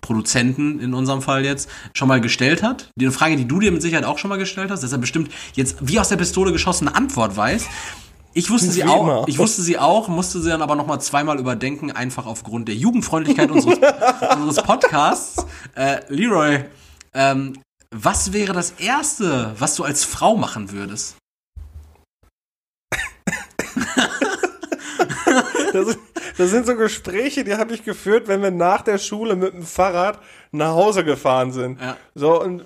Produzenten in unserem Fall jetzt schon mal gestellt hat. Die Frage, die du dir mit Sicherheit auch schon mal gestellt hast, dass er bestimmt jetzt wie aus der Pistole geschossene Antwort weiß. Ich wusste sie auch, immer. ich wusste sie auch, musste sie dann aber noch mal zweimal überdenken, einfach aufgrund der Jugendfreundlichkeit unseres, (laughs) unseres Podcasts. Äh, Leroy, ähm, was wäre das Erste, was du als Frau machen würdest? Das, sind- das sind so Gespräche, die habe ich geführt, wenn wir nach der Schule mit dem Fahrrad nach Hause gefahren sind. Ja. So, und äh,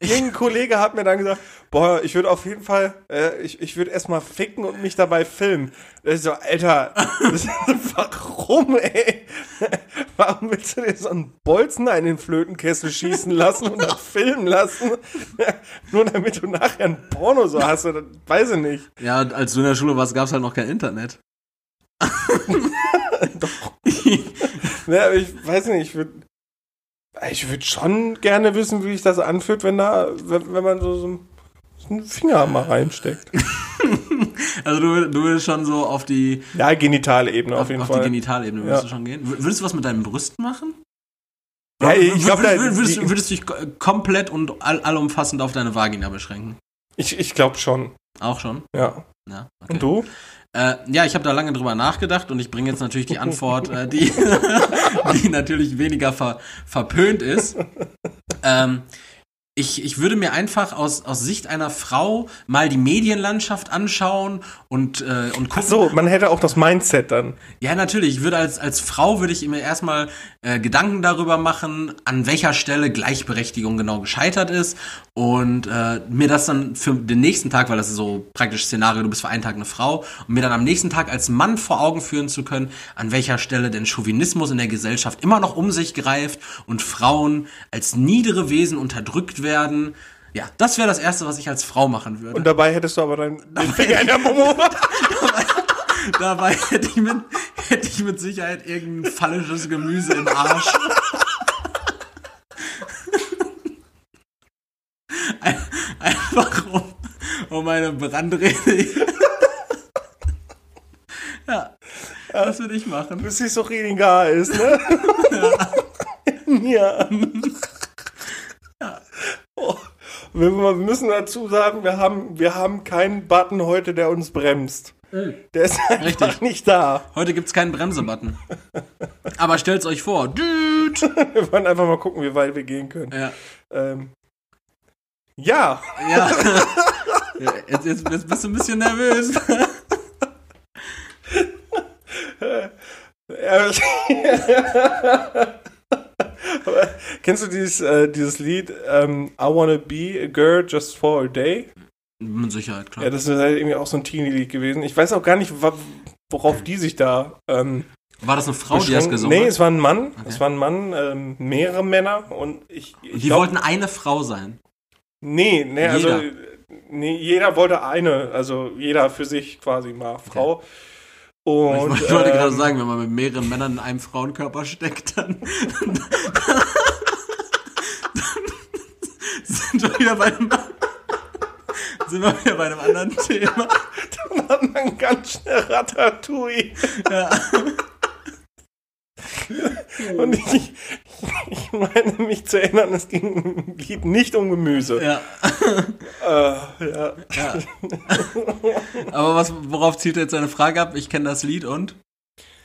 irgendein (laughs) Kollege hat mir dann gesagt, boah, ich würde auf jeden Fall, äh, ich, ich würde erstmal ficken und mich dabei filmen. Da ich so, Alter, (laughs) das, warum, ey? (laughs) Warum willst du dir so einen Bolzen in den Flötenkessel schießen lassen und dann filmen lassen? Nur damit du nachher ein Porno so hast, oder, weiß ich nicht. Ja, als du in der Schule warst, gab es halt noch kein Internet. (laughs) Ne, aber ich weiß nicht, ich würde ich würd schon gerne wissen, wie sich das anfühlt, wenn da, wenn, wenn man so, so einen Finger mal reinsteckt. (laughs) Also du, du würdest schon so auf die, Ja, genitale Ebene auf, auf, jeden auf Fall. die Genitalebene würdest Ja. du schon gehen. Wür- Würdest du was mit deinen Brüsten machen? Ja, ich glaub, würdest, würdest, würdest du dich ko- komplett und all, allumfassend auf deine Vagina beschränken? ich ich glaube schon, Auch schon? ja. Ja, okay. Und du? Äh, ja, ich habe da lange drüber nachgedacht und ich bringe jetzt natürlich die Antwort, äh, die, (laughs) die natürlich weniger ver, verpönt ist. Ähm, ich, ich würde mir einfach aus, aus Sicht einer Frau mal die Medienlandschaft anschauen und, äh, und Ach gucken. so, man hätte auch das Mindset dann. Ja, natürlich. Ich würde als, als Frau würde ich mir erstmal äh, Gedanken darüber machen, an welcher Stelle Gleichberechtigung genau gescheitert ist und äh, mir das dann für den nächsten Tag, weil das ist so praktisch Szenario, du bist für einen Tag eine Frau, und mir dann am nächsten Tag als Mann vor Augen führen zu können, an welcher Stelle denn Chauvinismus in der Gesellschaft immer noch um sich greift und Frauen als niedere Wesen unterdrückt werden. Ja, das wäre das Erste, was ich als Frau machen würde. Und dabei hättest du aber deinen, deinen Finger in der Momo. (laughs) Dabei hätte ich, mit, hätte ich mit Sicherheit irgendein fallisches Gemüse im Arsch. Ein- Einfach um, um meine Brandrede. ja, das würde ich machen. Bis es doch egal ist, ne? ja. (laughs) Oh. Wir müssen dazu sagen, wir haben, wir haben keinen Button heute, der uns bremst. Der ist einfach Richtig. nicht da. Heute gibt's keinen Bremsebutton. Aber stellt's euch vor. Düt. (laughs) Wir wollen einfach mal gucken, wie weit wir gehen können. Ja. Ähm, ja, Ja. (laughs) ja jetzt, jetzt, jetzt bist du ein bisschen nervös. (laughs) Aber (laughs) Kennst du dieses, äh, dieses Lied ähm, I Wanna Be a Girl Just for a Day? Mit Sicherheit, klar. Ja, das ist halt irgendwie auch so ein Teenie-Lied gewesen. Ich weiß auch gar nicht, worauf die sich da ähm, War das eine Frau, die das gesungen Nee, hat? es war ein Mann. Es war ein Mann, ähm, mehrere Männer und ich, ich Die glaub- wollten eine Frau sein. Nee, nee, also Jeder. äh, nee, jeder wollte eine, also jeder für sich quasi mal Frau. Und ich wollte gerade ähm, sagen, wenn man mit mehreren Männern in einem Frauenkörper steckt, dann, dann sind wir wieder bei einem, sind wir wieder bei einem anderen Thema. dann hat man ganz schnell Ratatouille. Ja. (laughs) Und ich, ich meine mich zu erinnern, es ging im Lied nicht um Gemüse. ja. Äh, ja. ja. Aber was, worauf zielt jetzt deine Frage ab? Ich kenne das Lied und?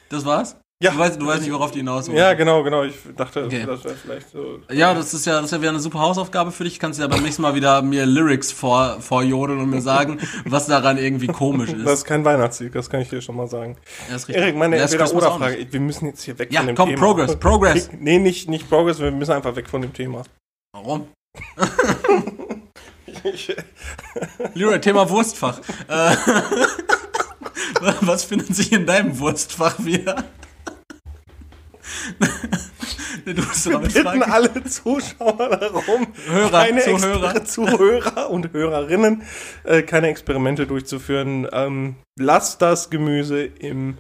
Das war's? Ja. Du weißt, du weißt nicht, worauf die hinaus wollen. ja, genau, genau. Ich dachte, Okay. das wäre vielleicht so. Ja, das ist ja, das ist ja wieder eine super Hausaufgabe für dich. Kannst du ja beim nächsten Mal wieder mir Lyrics vor, vorjodeln und mir (laughs) sagen, was daran irgendwie komisch ist. Das ist kein Weihnachtslied, das kann ich dir schon mal sagen. Ja, ist richtig. Erik, meine auch Entweder-Oder-Frage. Wir müssen jetzt hier weg Ja, von dem komm, Thema. Progress, Progress. Nee, nicht, nicht Progress, wir müssen einfach weg von dem Thema. Warum? (laughs) Leroy, Thema Wurstfach. Äh, (laughs) was findet sich in deinem Wurstfach wieder? (laughs) du dran mit bitten Fragen. alle Zuschauer darum, Hörer, keine Zuhörer. Exper (laughs) Zuhörer und Hörerinnen äh, keine Experimente durchzuführen. Ähm, lasst das Gemüse im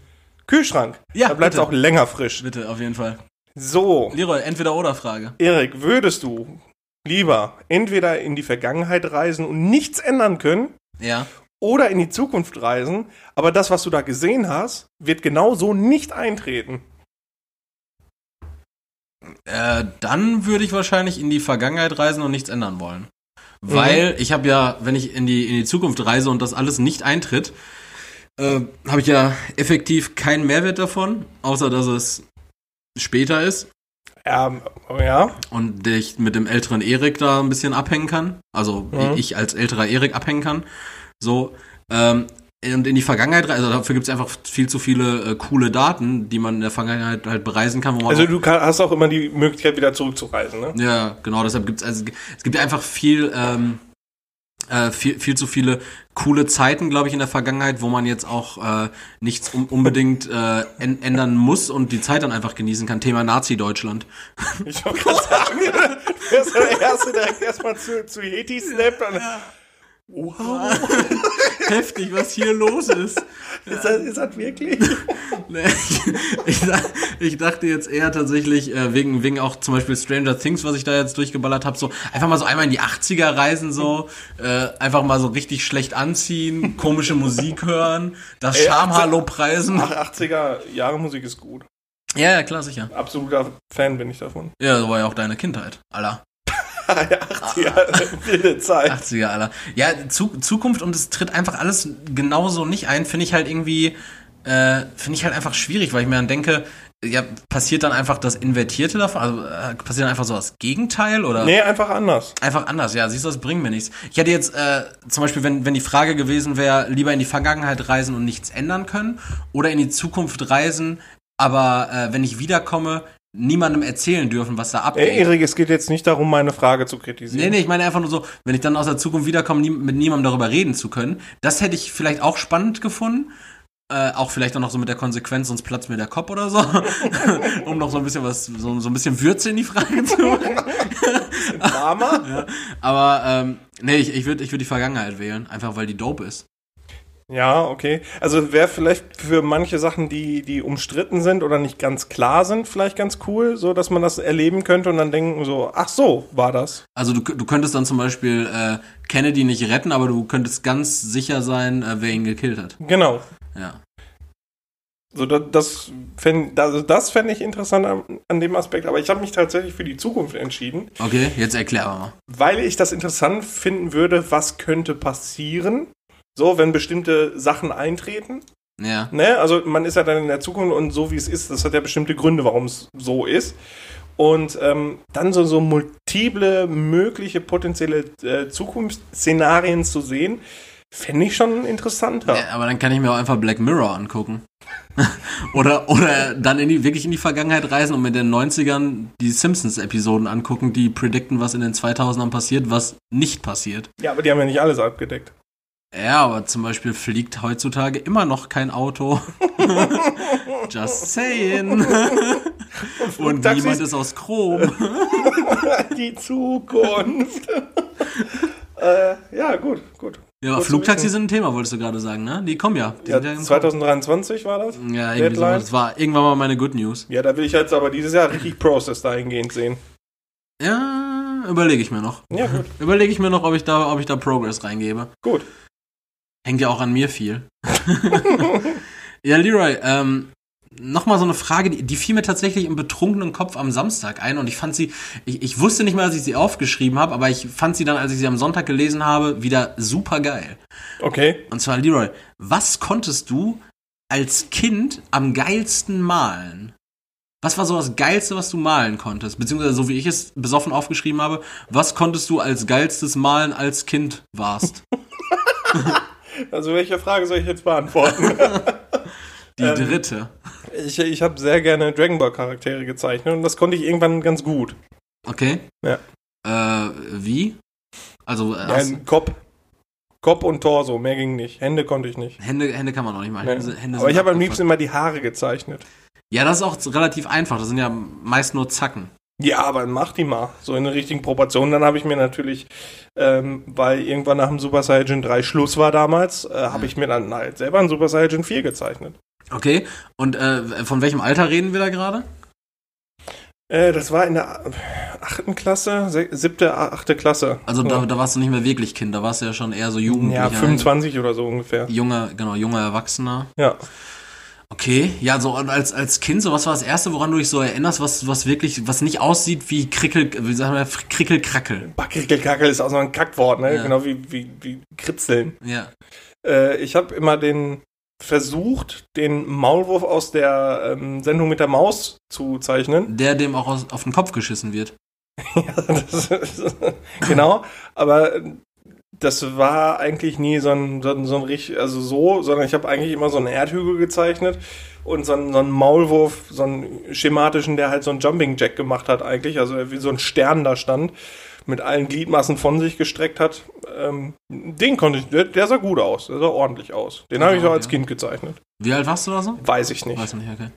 Kühlschrank. Ja, da bleibt es auch länger frisch. Bitte, auf jeden Fall. So, Leroy, entweder oder Frage. Erik, würdest du lieber entweder in die Vergangenheit reisen und nichts ändern können Ja. oder in die Zukunft reisen, aber das, was du da gesehen hast, wird genau so nicht eintreten? Äh, dann würde ich wahrscheinlich in die Vergangenheit reisen und nichts ändern wollen. Weil ich habe ja, wenn ich in die, in die Zukunft reise und das alles nicht eintritt, äh, habe ich ja effektiv keinen Mehrwert davon, außer dass es später ist Ja, ja. und ich mit dem älteren Erik da ein bisschen abhängen kann. Also Mhm. ich als älterer Erik abhängen kann. So. Ähm, und in die Vergangenheit, reisen, also dafür gibt es einfach viel zu viele äh, coole Daten, die man in der Vergangenheit halt bereisen kann, wo man Also du kann, hast auch immer die Möglichkeit, wieder zurückzureisen, ne? Ja, genau, deshalb gibt's also es gibt ja einfach viel, ähm, äh, viel, viel zu viele coole Zeiten, glaube ich, in der Vergangenheit, wo man jetzt auch äh, nichts um, unbedingt äh, änd- ändern muss und die Zeit dann einfach genießen kann. Thema Nazi-Deutschland. Ich wollte gerade sagen, (laughs) du bist der Erste, direkt erstmal zu, zu Yeti snappt und Wow, (laughs) Heftig, was hier los ist. (laughs) ist das, ist das wirklich? (laughs) Nee, ich, ich, dach- ich dachte jetzt eher tatsächlich, äh, wegen, wegen auch zum Beispiel Stranger Things, was ich da jetzt durchgeballert habe, so einfach mal so einmal in die 80er reisen, so, äh, einfach mal so richtig schlecht anziehen, komische Musik hören, das Ey, Schamhallo preisen. Ach, 80er Jahre Musik ist gut. Ja, ja, klar, sicher. Absoluter Fan bin ich davon. Ja, das war ja auch deine Kindheit, Alter. Ja, 80er, wilde Zeit. 80er, Alter. Ja, Zu Zukunft und es tritt einfach alles genauso nicht ein, finde ich halt irgendwie, äh, finde ich halt einfach schwierig, weil ich mir dann denke, ja, passiert dann einfach das Invertierte davon? Also äh, passiert dann einfach so das Gegenteil oder? Nee, einfach anders. Einfach anders, ja, siehst du, das bringt mir nichts. Ich hätte jetzt äh, zum Beispiel, wenn, wenn die Frage gewesen wäre, lieber in die Vergangenheit reisen und nichts ändern können oder in die Zukunft reisen, aber äh, wenn ich wiederkomme, niemandem erzählen dürfen, was da abgeht. Ey, Erik, es geht jetzt nicht darum, meine Frage zu kritisieren. Nee, nee, ich meine einfach nur so, wenn ich dann aus der Zukunft wiederkomme, nie, mit niemandem darüber reden zu können. Das hätte ich vielleicht auch spannend gefunden. Äh, auch vielleicht auch noch so mit der Konsequenz, sonst platzt mir der Kopf oder so. (laughs) um noch so ein bisschen was, so, so ein bisschen Würze in die Frage zu machen. Drama? (laughs) ja. Aber ähm, nee, ich, ich würde ich würd die Vergangenheit wählen, einfach weil die dope ist. Ja, okay. Also wäre vielleicht für manche Sachen, die, die umstritten sind oder nicht ganz klar sind, vielleicht ganz cool, so dass man das erleben könnte und dann denken so, ach so, war das. Also du, du könntest dann zum Beispiel äh, Kennedy nicht retten, aber du könntest ganz sicher sein, äh, wer ihn gekillt hat. Genau. Ja. So, das, das fände also das fänd ich interessant an, an dem Aspekt, aber ich habe mich tatsächlich für die Zukunft entschieden, Okay, jetzt erklär mal. weil ich das interessant finden würde, was könnte passieren, so, wenn bestimmte Sachen eintreten. Ja. Ne? Also man ist ja dann in der Zukunft und so wie es ist, das hat ja bestimmte Gründe, warum es so ist. Und ähm, dann so, so multiple mögliche potenzielle äh, Zukunftsszenarien zu sehen, fände ich schon interessanter. ja. Aber dann kann ich mir auch einfach Black Mirror angucken. (laughs) oder, oder dann in die, wirklich in die Vergangenheit reisen und mit den 90ern die Simpsons-Episoden angucken, die predikten, was in den 2000ern passiert, was nicht passiert. Ja, aber die haben ja nicht alles abgedeckt. Ja, aber zum Beispiel fliegt heutzutage immer noch kein Auto. (laughs) Just saying. (laughs) Und Flugtaxis- niemand ist aus Chrom. (laughs) die Zukunft. äh, ja, gut, gut. Ja, aber wissen. sind ein Thema, wolltest du gerade sagen, ne? Die kommen ja. Die Ja, ja im 2023 war das? Ja irgendwie so. Das war irgendwann mal meine Good News. Ja, da will ich jetzt aber dieses Jahr richtig Process dahingehend sehen. Ja, überlege ich mir noch. Ja, gut. Überlege ich mir noch, ob ich da, ob ich da Progress reingebe. Gut. Hängt ja auch an mir viel. (laughs) ja, Leroy, ähm, nochmal so eine Frage, die, die fiel mir tatsächlich im betrunkenen Kopf am Samstag ein und ich fand sie, ich, ich wusste nicht mal, dass ich sie aufgeschrieben habe, aber ich fand sie dann, als ich sie am Sonntag gelesen habe, wieder super geil. Okay. Und zwar, Leroy, was konntest du als Kind am geilsten malen? Was war so das Geilste, was du malen konntest? Beziehungsweise, so wie ich es besoffen aufgeschrieben habe, was konntest du als geilstes Malen als Kind warst? (laughs) Also welche Frage soll ich jetzt beantworten? (laughs) Die Ähm, dritte. ich ich habe sehr gerne Dragon Ball Charaktere gezeichnet und das konnte ich irgendwann ganz gut. Okay. Ja. Äh, wie? Also, äh, Ja, Kopf. Kopf und Torso, mehr ging nicht. Hände konnte ich nicht. Hände, Hände kann man auch nicht malen. Nee. Hände, Aber ich habe am liebsten immer die Haare gezeichnet. Ja, das ist auch relativ einfach. Das sind ja meist nur Zacken. Ja, aber mach die mal. So in der richtigen Proportion. Dann habe ich mir natürlich, ähm, weil irgendwann nach dem Super Saiyan 3 Schluss war damals, äh, habe ich mir dann halt selber einen Super Saiyan 4 gezeichnet. Okay. Und äh, von welchem Alter reden wir da gerade? Äh, das war in der achten Klasse, se- siebte, achte Klasse. Also da, ja. da warst du nicht mehr wirklich Kind, da warst du ja schon eher so Jugendlicher. ja, 25 oder so ungefähr. Junger, genau, junger Erwachsener. Ja. Okay, ja, so als, als Kind, so was war das Erste, woran du dich so erinnerst, was, was wirklich, was nicht aussieht wie Krickel, wie sagen wir, Krickelkrackel. Backrickelkackel ist auch so ein Kackwort, ne? Ja. Genau wie, wie, wie Kritzeln. Ja. Äh, ich habe immer den versucht, den Maulwurf aus der ähm, Sendung mit der Maus zu zeichnen. Der dem auch aus, auf den Kopf geschissen wird. (laughs) das ist, (laughs) genau, aber das war eigentlich nie so ein, so ein, so ein richtig, also so, sondern ich habe eigentlich immer so einen Erdhügel gezeichnet und so einen, so einen Maulwurf, so einen schematischen, der halt so einen Jumping Jack gemacht hat eigentlich, also wie so ein Stern da stand, mit allen Gliedmaßen von sich gestreckt hat. Ähm, den konnte ich, der, der sah gut aus, der sah ordentlich aus. Den habe ich so Ja, als ja. Kind gezeichnet. Wie alt warst du da so? Weiß ich nicht. Weiß nicht, okay.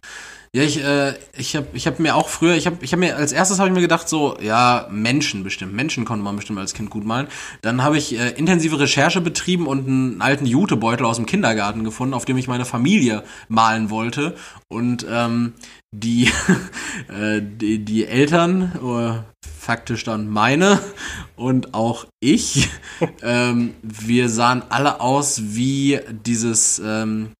Ja, ich, äh, ich habe ich hab mir auch früher, ich habe ich hab mir, als erstes habe ich mir gedacht, so, ja, Menschen bestimmt. Menschen konnte man bestimmt als Kind gut malen. Dann habe ich äh, intensive Recherche betrieben und einen alten Jutebeutel aus dem Kindergarten gefunden, auf dem ich meine Familie malen wollte. Und ähm, die, (laughs) äh, die, die Eltern, äh, faktisch dann meine und auch ich, (laughs) ähm, wir sahen alle aus wie dieses, ähm,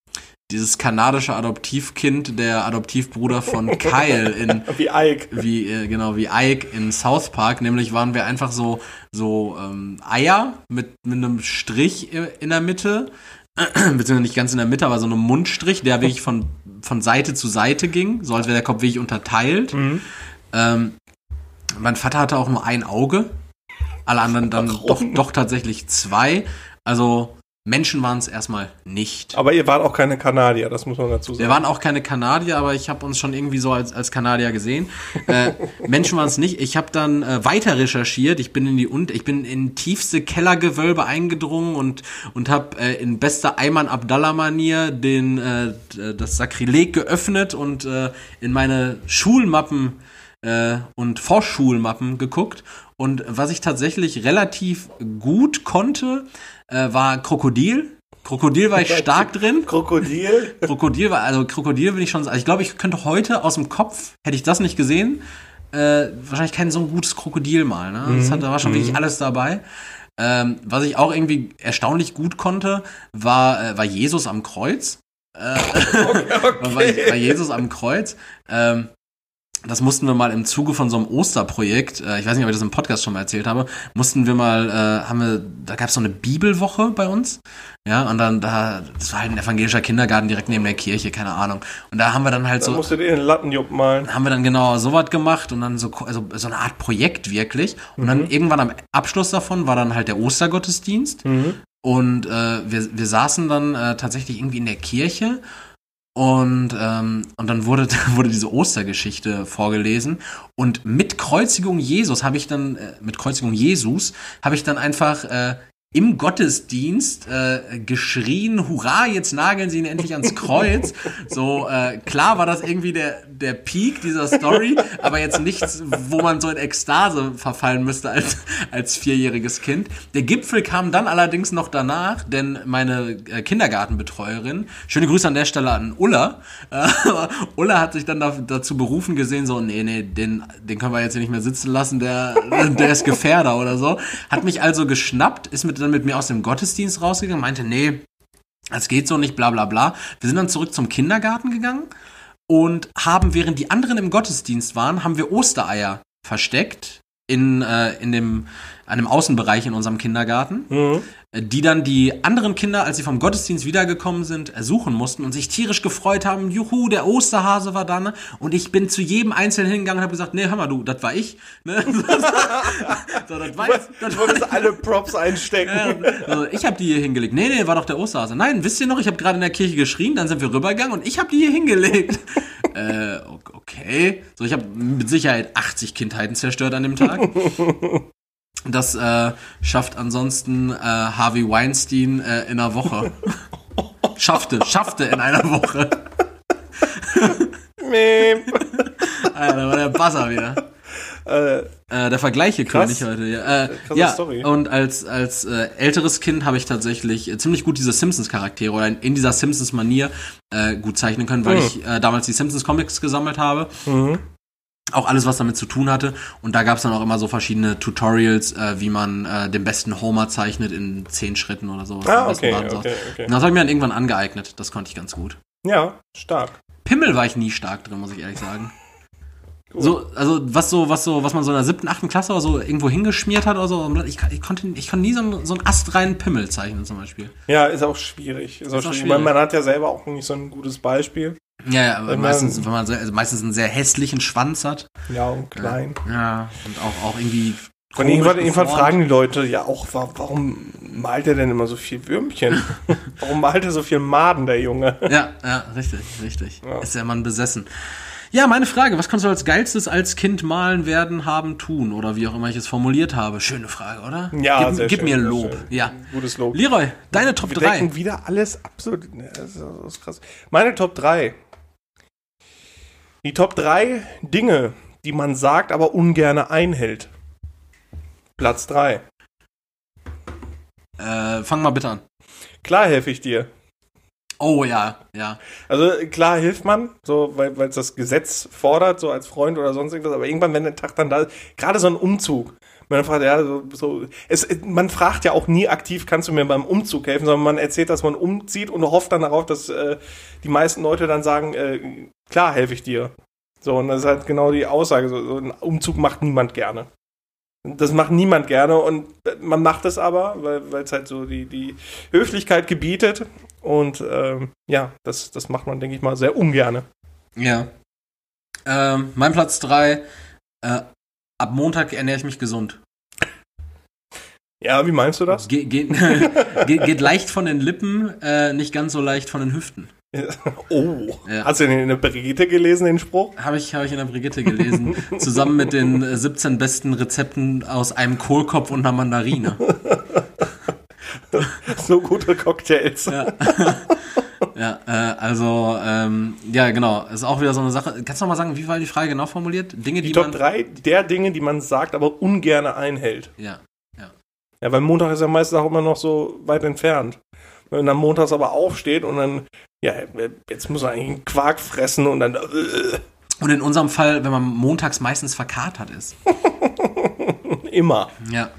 dieses kanadische Adoptivkind, der Adoptivbruder von (laughs) Kyle in Wie Ike. wie äh, genau wie Ike in South Park, nämlich waren wir einfach so so ähm, Eier mit mit einem Strich in der Mitte, (clears throat) beziehungsweise nicht ganz in der Mitte, aber so einem Mundstrich, der wirklich von von Seite zu Seite ging, so als wäre der Kopf wirklich unterteilt. Mhm. Ähm, mein Vater hatte auch nur ein Auge, alle anderen dann doch, doch tatsächlich zwei. Also Menschen waren es erstmal nicht. Aber ihr wart auch keine Kanadier, das muss man dazu Wir sagen. waren auch keine Kanadier, aber ich habe uns schon irgendwie so als, als Kanadier gesehen. Äh, (laughs) Menschen waren es nicht. Ich habe dann äh, weiter recherchiert. Ich bin in die und ich bin in tiefste Kellergewölbe eingedrungen und und habe äh, in bester Ayman Abdallah Manier den äh, d- das Sakrileg geöffnet und äh, in meine Schulmappen äh, und Vorschulmappen geguckt. Und was ich tatsächlich relativ gut konnte, äh, war Krokodil. Krokodil war ich (laughs) stark drin. Krokodil? (laughs) Krokodil war, also Krokodil bin ich schon, also ich glaube, ich könnte heute aus dem Kopf, hätte ich das nicht gesehen, äh, wahrscheinlich kein so ein gutes Krokodil mal. Ne? Das hat, da war schon Mhm. wirklich alles dabei. Ähm, was ich auch irgendwie erstaunlich gut konnte, war, äh, war Jesus am Kreuz. Äh, (laughs) war, war Jesus am Kreuz. Ähm, das mussten wir mal im Zuge von so einem Osterprojekt, äh, ich weiß nicht, ob ich das im Podcast schon mal erzählt habe, mussten wir mal, äh, haben wir, da gab es so eine Bibelwoche bei uns. Ja, und dann da, das war halt ein evangelischer Kindergarten direkt neben der Kirche, keine Ahnung. Und da haben wir dann halt Da so, musst du dir den Lattenjupp malen. haben wir dann genau sowas gemacht und dann so, also so eine Art Projekt wirklich. Und dann irgendwann am Abschluss davon war dann halt der Ostergottesdienst. Und äh, wir, wir saßen dann äh, tatsächlich irgendwie in der Kirche und, ähm, und dann wurde, (laughs) wurde diese Ostergeschichte vorgelesen. Und mit Kreuzigung Jesus habe ich dann, äh, mit Kreuzigung Jesus, habe ich dann einfach äh, im Gottesdienst äh, geschrien, hurra, jetzt nageln sie ihn endlich ans Kreuz. (laughs) So, äh, klar war das irgendwie der, der Peak dieser Story, (laughs) aber jetzt nichts, wo man so in Ekstase verfallen müsste als, als vierjähriges Kind. Der Gipfel kam dann allerdings noch danach, denn meine äh, Kindergartenbetreuerin, schöne Grüße an der Stelle an Ulla, äh, (laughs) Ulla hat sich dann da, dazu berufen gesehen, so, nee, nee, den, den können wir jetzt hier nicht mehr sitzen lassen, der, (laughs) der ist Gefährder oder so. Hat mich also geschnappt, ist mit, dann mit mir aus dem Gottesdienst rausgegangen, meinte, nee, das geht so nicht, bla bla bla. Wir sind dann zurück zum Kindergarten gegangen und haben, während die anderen im Gottesdienst waren, haben wir Ostereier versteckt in, äh, in dem, einem Außenbereich in unserem Kindergarten, Mhm. Die dann die anderen Kinder, als sie vom Gottesdienst wiedergekommen sind, suchen mussten und sich tierisch gefreut haben. Juhu, der Osterhase war da, ne? Und ich bin zu jedem Einzelnen hingegangen und habe gesagt, nee, hör mal du, das war ich. Ne? (laughs) so, das war das Du war wolltest alle Props einstecken. also ich habe die hier hingelegt. Nee, nee, war doch der Osterhase. Nein, wisst ihr noch, ich habe gerade in der Kirche geschrien, dann sind wir rübergegangen und ich habe die hier hingelegt. (laughs) äh, okay. So, ich habe mit Sicherheit 80 Kindheiten zerstört an dem Tag. Das äh, schafft ansonsten äh, Harvey Weinstein äh, in einer Woche. (laughs) schaffte, schaffte in einer Woche. (laughs) Meep. (laughs) Alter, da war der Buzzer wieder. äh, Äh, der Vergleiche-König Krass. heute. Ja, äh, Krasse ja Story. und als, als äh, älteres Kind habe ich tatsächlich äh, ziemlich gut diese Simpsons-Charaktere oder in, in dieser Simpsons-Manier äh, gut zeichnen können, weil Mhm. ich äh, damals die Simpsons-Comics gesammelt habe. Auch alles, was damit zu tun hatte. Und da gab es dann auch immer so verschiedene Tutorials, äh, wie man äh, den besten Homer zeichnet in zehn Schritten oder so. Ah, okay, okay, okay. Und Das habe ich mir dann irgendwann angeeignet. Das konnte ich ganz gut. ja, stark. Pimmel war ich nie stark drin, muss ich ehrlich sagen. So, also was so, was so, was man so in der siebten, achten Klasse oder so irgendwo hingeschmiert hat oder so. Ich, ich konnte, ich konnte nie so einen, so einen astreinen Pimmel zeichnen zum Beispiel. Ja, ist auch schwierig. Ist auch auch schwierig. schwierig. Man, man hat ja selber auch nicht so ein gutes Beispiel. Ja, ja, aber Wenn man- meistens, wenn man sehr, also meistens einen sehr hässlichen Schwanz hat. Ja, und klein. Ja, und auch, auch irgendwie. Und irgendwann, irgendwann fragen die Leute ja auch, wa- warum malt er denn immer so viel Würmchen? (laughs) warum malt er so viel Maden, der Junge? Ja, ja, richtig, richtig. Ja. Ist der Mann besessen. Ja, meine Frage, was kannst du als geilstes als Kind malen, werden, haben, tun? Oder wie auch immer ich es formuliert habe. Schöne Frage, oder? Ja, gib, sehr gib schön, mir Lob. schön. Ja. Gutes Lob. Leroy, deine Top Wir 3. decken wieder alles absolut. das ist krass. Meine Top 3. Die Top 3 Dinge, die man sagt, aber ungern einhält. Platz 3. Äh, fang mal bitte an. Klar helfe ich dir. Oh ja, ja. Also klar hilft man, so weil es das Gesetz fordert, so als Freund oder sonst irgendwas, aber irgendwann, wenn der Tag dann da, gerade so ein Umzug, man fragt, ja, so, so es, man fragt ja auch nie aktiv, kannst du mir beim Umzug helfen, sondern man erzählt, dass man umzieht und hofft dann darauf, dass äh, die meisten Leute dann sagen, äh, klar helfe ich dir. So, und das ist halt genau die Aussage, so, so ein Umzug macht niemand gerne. Das macht niemand gerne und man macht es aber, weil es halt so die, die Höflichkeit gebietet. Und ähm, ja, das, das macht man, denke ich mal, sehr ungerne. Ja. Ähm, mein Platz 3. Äh, ab Montag ernähre ich mich gesund. Ja, wie meinst du das? Ge geht, (laughs) geht, geht leicht von den Lippen, äh, nicht ganz so leicht von den Hüften. (laughs) Oh, Ja. hast du den in der Brigitte gelesen, den Spruch? Habe ich, hab ich in der Brigitte gelesen. (laughs) zusammen mit den äh, 17 besten Rezepten aus einem Kohlkopf und einer Mandarine. So gute Cocktails. Ja, (laughs) ja äh, also, ähm, ja, genau. Ist auch wieder so eine Sache. Kannst du noch mal sagen, wie war die Frage genau formuliert? Dinge, die, Die Top man. 3 der Dinge, die man sagt, aber ungerne einhält. Ja. Ja, weil Montag ist ja meistens auch immer noch so weit entfernt. Wenn man dann montags aber aufsteht und dann, ja, jetzt muss man eigentlich einen Quark fressen und dann. Äh, Und in unserem Fall, wenn man montags meistens verkatert ist. (laughs) immer, Ja.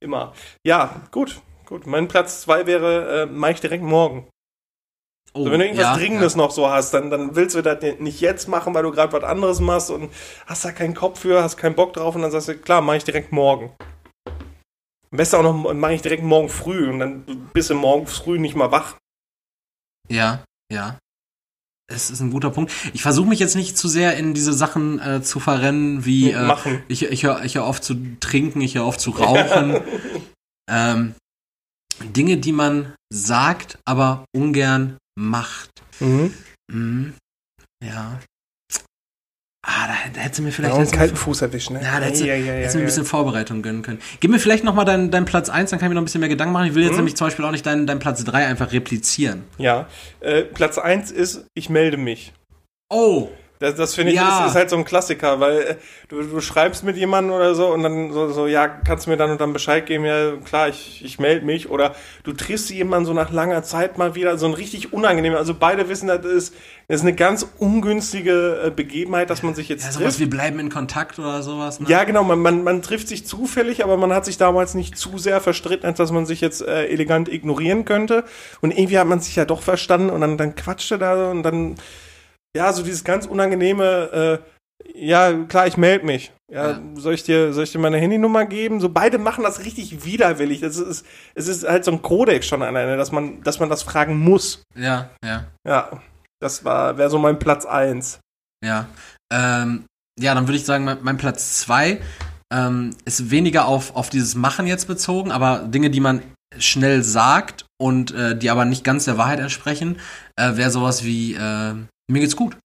immer. Ja, gut, gut. Mein Platz zwei wäre, äh, mach ich direkt morgen. Oh, So, wenn du irgendwas ja, Dringendes ja. noch so hast, dann, dann willst du das nicht jetzt machen, weil du gerade was anderes machst und hast da keinen Kopf für, hast keinen Bock drauf und dann sagst du, klar, mach ich direkt morgen. Am besten auch noch, mache ich direkt morgen früh und dann bist du morgen früh nicht mal wach. Ja, ja. Es ist ein guter Punkt. Ich versuche mich jetzt nicht zu sehr in diese Sachen äh, zu verrennen, wie äh, Machen. ich, ich höre ich hör auf zu trinken, ich höre auf zu rauchen. (laughs) ähm, Dinge, die man sagt, aber ungern macht. Mhm. Mhm. Ja. Ah, da, da hättest du mir Ja, vielleicht und jetzt kalten Fuß erwischen, ne? Ja, da hättest du, ja, ja, ja, hättest du mir ein ja. bisschen Vorbereitung gönnen können. Gib mir vielleicht nochmal deinen dein Platz 1, dann kann ich mir noch ein bisschen mehr Gedanken machen. Ich will jetzt Mhm. nämlich zum Beispiel auch nicht deinen dein Platz 3 einfach replizieren. Ja, äh, Platz eins ist, ich melde mich. Oh! Das, das finde ich, Ja. ist, ist halt so ein Klassiker, weil äh, du, du schreibst mit jemandem oder so und dann so, so, ja, kannst du mir dann und dann Bescheid geben, ja, klar, ich, ich melde mich. Oder du triffst jemanden so nach langer Zeit mal wieder, so ein richtig unangenehm. Also beide wissen, das ist, das ist eine ganz ungünstige äh, Begebenheit, dass man sich jetzt Ja, trifft. sowas wie bleiben in Kontakt oder sowas. Ne? Ja, genau, man, man, man trifft sich zufällig, aber man hat sich damals nicht zu sehr verstritten, als dass man sich jetzt äh, elegant ignorieren könnte. Und irgendwie hat man sich ja doch verstanden und dann, dann quatschte da so und dann, ja, so dieses ganz unangenehme, äh, ja, klar, ich melde mich. Ja, Ja. soll ich dir, soll ich dir meine Handynummer geben? So beide machen das richtig widerwillig. Das ist, es ist halt so ein Kodex schon alleine, dass man, dass man das fragen muss. Ja, ja, Ja, das war, wäre so mein Platz eins. ja. Ähm, ja, dann würde ich sagen, mein, mein Platz 2 ähm, ist weniger auf, auf dieses Machen jetzt bezogen, aber Dinge, die man schnell sagt und äh, die aber nicht ganz der Wahrheit entsprechen, äh, wäre sowas wie, äh, mir geht's gut.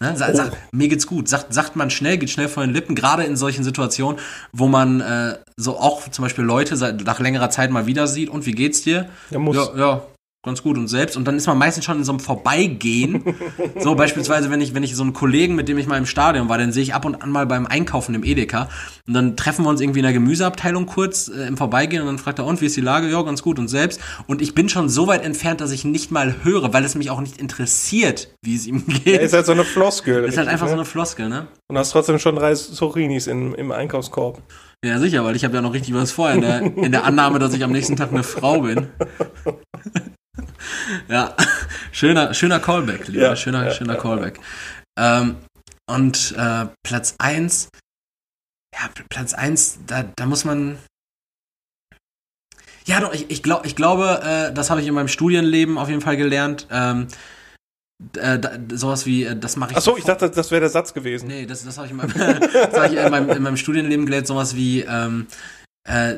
Ne? Sa Oh. sag, mir geht's gut. Sagt, sagt man schnell, geht schnell von den Lippen, gerade in solchen Situationen, wo man äh, so auch zum Beispiel Leute seit, nach längerer Zeit mal wieder sieht und wie geht's dir? Der muss. Ja, ja, ganz gut und selbst. Und dann ist man meistens schon in so einem Vorbeigehen. (laughs) so beispielsweise, wenn ich, wenn ich so einen Kollegen, mit dem ich mal im Stadion war, den sehe ich ab und an mal beim Einkaufen im Edeka. Und dann treffen wir uns irgendwie in der Gemüseabteilung kurz äh, im Vorbeigehen und dann fragt er, und wie ist die Lage? Ja, ganz gut und selbst. Und ich bin schon so weit entfernt, dass ich nicht mal höre, weil es mich auch nicht interessiert, wie es ihm geht. Ja, ist halt so eine Floskel. ist halt einfach so ne? eine Floskel, ne? Und hast trotzdem schon drei Zurinis in, im Einkaufskorb. Ja, sicher, weil ich habe ja noch richtig was vor in der, in der Annahme, dass ich am nächsten Tag eine Frau bin. (laughs) ja, schöner, schöner Callback, lieber. Ja, schöner, ja, schöner Callback. Ähm, und äh, Platz eins, ja, Platz eins, da, da muss man. Ja, doch, ich, ich, glaub, ich glaube, äh, das habe ich in meinem Studienleben auf jeden Fall gelernt. Ähm, äh, da, sowas wie, äh, das mache ich. Achso, ich dachte, das wäre der Satz gewesen. Nee, das, das habe ich, in meinem, (laughs) das hab ich in, meinem, in meinem Studienleben gelernt, sowas wie, ähm, äh,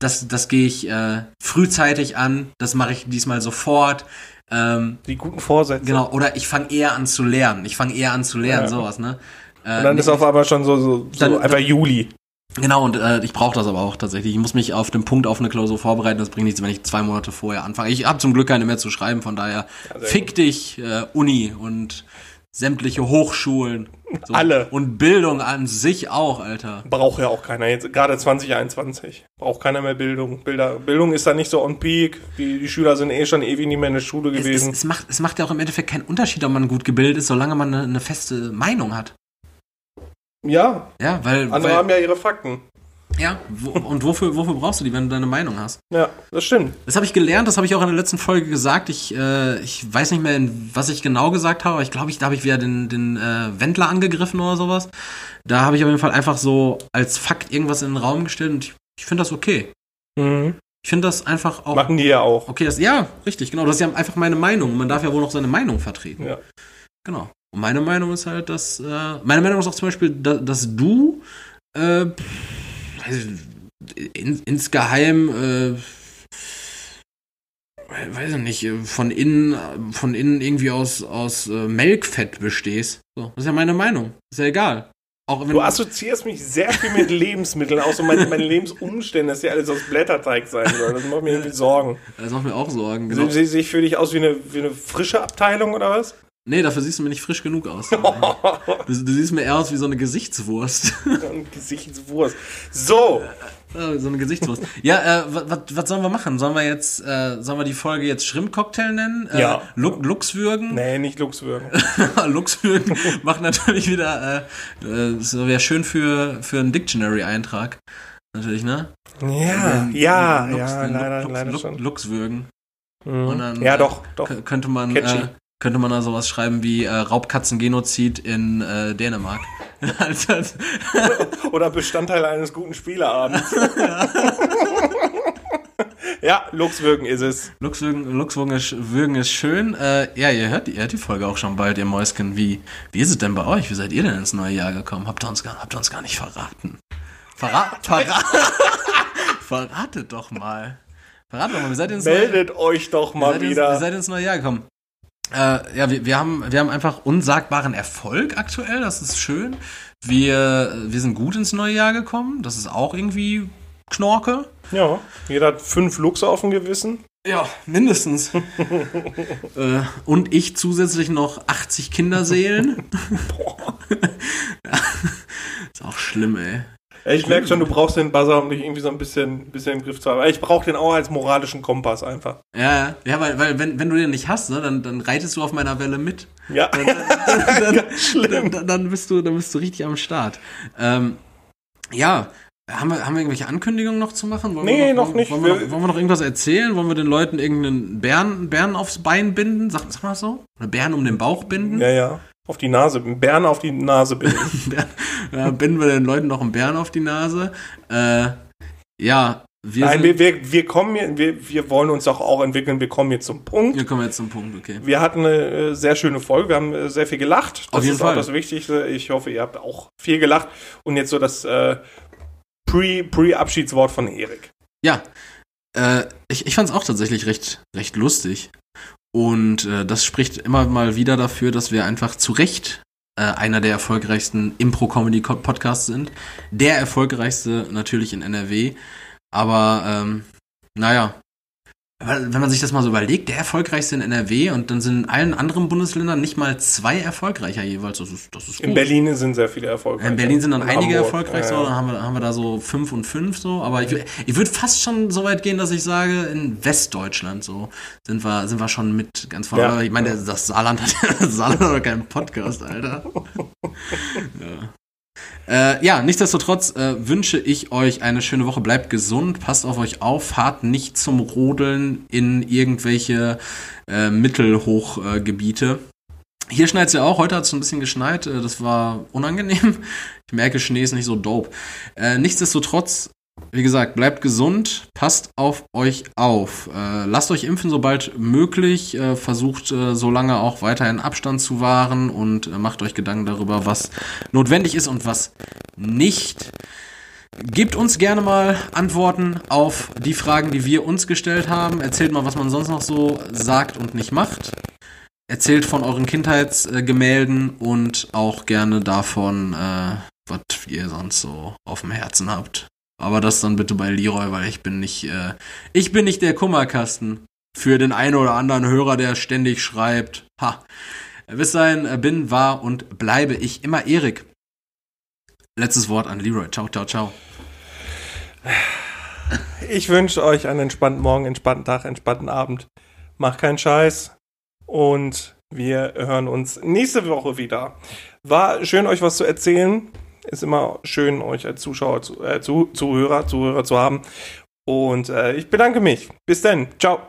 das, das gehe ich äh, frühzeitig an, das mache ich diesmal sofort. Ähm, Die guten Vorsätze. genau, oder ich fange eher an zu lernen. Ich fange eher an zu lernen, Ja. sowas, ne? Äh, Und dann ist auf einmal schon so, so, so Dann- einfach Juli. Genau, und äh, ich brauche das aber auch tatsächlich. Ich muss mich auf den Punkt auf eine Klausur vorbereiten. Das bringt nichts, wenn ich zwei Monate vorher anfange. Ich habe zum Glück keine mehr zu schreiben, von daher sehr fick dich, äh, Uni und sämtliche Hochschulen. So. Alle. Und Bildung an sich auch, Alter. Braucht ja auch keiner jetzt, gerade 2021. Braucht keiner mehr Bildung. Bilder, Bildung ist da nicht so on peak. Die, die Schüler sind eh schon ewig nicht mehr in der Schule Es, es, gewesen. es, macht, es macht ja auch im Endeffekt keinen Unterschied, ob man gut gebildet ist, solange man eine, eine feste Meinung hat. ja, Ja, weil. andere weil haben ja ihre Fakten. Ja, wo, und wofür, wofür brauchst du die, wenn du deine Meinung hast? Ja, das stimmt. Das habe ich gelernt, das habe ich auch in der letzten Folge gesagt. Ich, äh, ich weiß nicht mehr, was ich genau gesagt habe, aber ich glaube, ich, da habe ich wieder den, den äh, Wendler angegriffen oder sowas. Da habe ich auf jeden Fall einfach so als Fakt irgendwas in den Raum gestellt und ich, ich finde das okay. Mhm. Ich finde das einfach auch. Machen die ja auch. Okay, das, ja, richtig, genau. Das ist ja einfach meine Meinung. Man darf ja wohl noch seine Meinung vertreten. Ja. Genau. Und meine Meinung ist halt, dass. Äh, meine Meinung ist auch zum Beispiel, da, dass du. Äh, weiß ich, in, insgeheim. Äh, weiß ich nicht, von innen, von innen irgendwie aus, aus äh, Melkfett bestehst. So, das ist ja meine Meinung. Ist ja egal. Auch wenn Du assoziierst mich sehr viel mit (laughs) Lebensmitteln, auch so meine, meine Lebensumstände, dass die alles aus Blätterteig sein soll. Das macht mir irgendwie Sorgen. das macht mir auch Sorgen. Genau. Sehe seh ich für dich aus wie eine, wie eine frische Abteilung oder was? Nee, dafür siehst du mir nicht frisch genug aus. (laughs) du, du, siehst mir eher aus wie so eine Gesichtswurst. so (laughs) eine Gesichtswurst. So. Äh, so eine Gesichtswurst. Ja, äh, was sollen wir machen? Sollen wir jetzt, äh, sollen wir die Folge jetzt Shrimp-Cocktail nennen? Äh, ja. Lu Luchswürgen? Nee, nicht Luchswürgen. Luchswürgen (laughs) macht natürlich wieder, äh, äh, so wäre schön für, für einen Dictionary-Eintrag. Natürlich, ne? Ja, ja, Lux, ja, leider, Lux, leider Lux, schon. Luchswürgen. Mhm. Ja, doch, doch. Könnte man, äh, könnte man da sowas schreiben wie äh, Raubkatzengenozid in äh, Dänemark. (laughs) Oder Bestandteil eines guten Spieleabends. (laughs) ja. (laughs) ja, Luchswürgen ist es. Luchswürgen, Luchswürgen ist, Würgen ist schön. Äh, ja, ihr hört, ihr hört die Folge auch schon bald, ihr Mäuschen. Wie, wie ist es denn bei euch? Wie seid ihr denn ins neue Jahr gekommen? Habt ihr uns gar, habt ihr uns gar nicht verraten? Verrat, verrat, verratet doch mal. Verratet doch mal, wie seid ihr ins Meldet neue, euch doch mal wieder. Ins, wie seid ihr ins neue Jahr gekommen? Äh, ja, wir, wir, haben, wir haben einfach unsagbaren Erfolg aktuell, das ist schön. Wir, wir sind gut ins neue Jahr gekommen, das ist auch irgendwie Knorke. Ja, jeder hat fünf Luchse auf dem Gewissen. Ja, mindestens. (laughs) äh, und ich zusätzlich noch 80 Kinderseelen. (laughs) Boah. (laughs) ist auch schlimm, ey. Ich merke schon, du brauchst den Buzzer, um dich irgendwie so ein bisschen, bisschen im Griff zu haben. Ich brauche den auch als moralischen Kompass einfach. Ja, ja, weil, weil wenn, wenn du den nicht hast, ne, dann, dann reitest du auf meiner Welle mit. Ja. Dann, dann, dann, (laughs) dann, dann, bist, du, dann bist du richtig am Start. Ähm, ja, haben wir, haben wir irgendwelche Ankündigungen noch zu machen? Wollen nee, noch, noch, nicht. Wollen wir, noch, wollen wir noch irgendwas erzählen? Wollen wir den Leuten irgendeinen Bären, Bären aufs Bein binden? Sag, sag mal so. Oder Bären um den Bauch binden? Ja, ja. Auf die Nase, Bären auf die Nase binden. (laughs) ja, binden wir den Leuten noch einen Bären auf die Nase. Äh, ja, wir Nein, wir, wir, wir kommen hier, wir, wir wollen uns doch auch entwickeln, wir kommen jetzt zum Punkt. Wir kommen jetzt zum Punkt, okay. Wir hatten eine äh, sehr schöne Folge, wir haben äh, sehr viel gelacht. Das auf jeden ist Fall. auch das Wichtigste. Ich hoffe, ihr habt auch viel gelacht. Und jetzt so das äh, Pre-Abschiedswort von Erik. Ja, äh, ich, ich fand es auch tatsächlich recht, recht lustig. Und äh, das spricht immer mal wieder dafür, dass wir einfach zu Recht äh, einer der erfolgreichsten Impro-Comedy-Podcasts sind. Der erfolgreichste natürlich in NRW. Aber ähm, naja, wenn man sich das mal so überlegt, der erfolgreichste in NRW und dann sind in allen anderen Bundesländern nicht mal zwei erfolgreicher jeweils. Das ist, das ist in Berlin sind sehr viele erfolgreich. In Berlin sind dann einige Hamburg, erfolgreich, ja, so, dann haben wir, haben wir da so fünf und fünf so. Aber ich, ich würde fast schon so weit gehen, dass ich sage, in Westdeutschland so sind wir, sind wir schon mit ganz vorne. Ja. Ich meine, das Saarland hat (laughs) das Saarland hat keinen Podcast, Alter. (laughs) ja. Äh, ja, nichtsdestotrotz äh, wünsche ich euch eine schöne Woche. Bleibt gesund, passt auf euch auf, fahrt nicht zum Rodeln in irgendwelche äh, Mittelhochgebiete. Hier schneit es ja auch, heute hat es ein bisschen geschneit, äh, das war unangenehm. Ich merke, Schnee ist nicht so dope. Äh, nichtsdestotrotz wie gesagt, bleibt gesund, passt auf euch auf. Äh, lasst euch impfen, sobald möglich. Äh, versucht äh, so lange auch weiterhin Abstand zu wahren und äh, macht euch Gedanken darüber, was notwendig ist und was nicht. Gebt uns gerne mal Antworten auf die Fragen, die wir uns gestellt haben. Erzählt mal, was man sonst noch so sagt und nicht macht. Erzählt von euren Kindheitsgemälden und auch gerne davon, äh, was ihr sonst so auf dem Herzen habt. Aber das dann bitte bei Leroy, weil ich bin nicht, äh, ich bin nicht der Kummerkasten für den einen oder anderen Hörer, der ständig schreibt. Ha. Bis dahin äh, bin, war und bleibe ich immer Erik. Letztes Wort an Leroy. Ciao, ciao, ciao. Ich wünsche euch einen entspannten Morgen, entspannten Tag, entspannten Abend. Macht keinen Scheiß. Und wir hören uns nächste Woche wieder. War schön, euch was zu erzählen. Ist immer schön, euch als Zuschauer, zu, äh, zu, Zuhörer, Zuhörer zu haben. Und äh, ich bedanke mich. Bis dann. Ciao.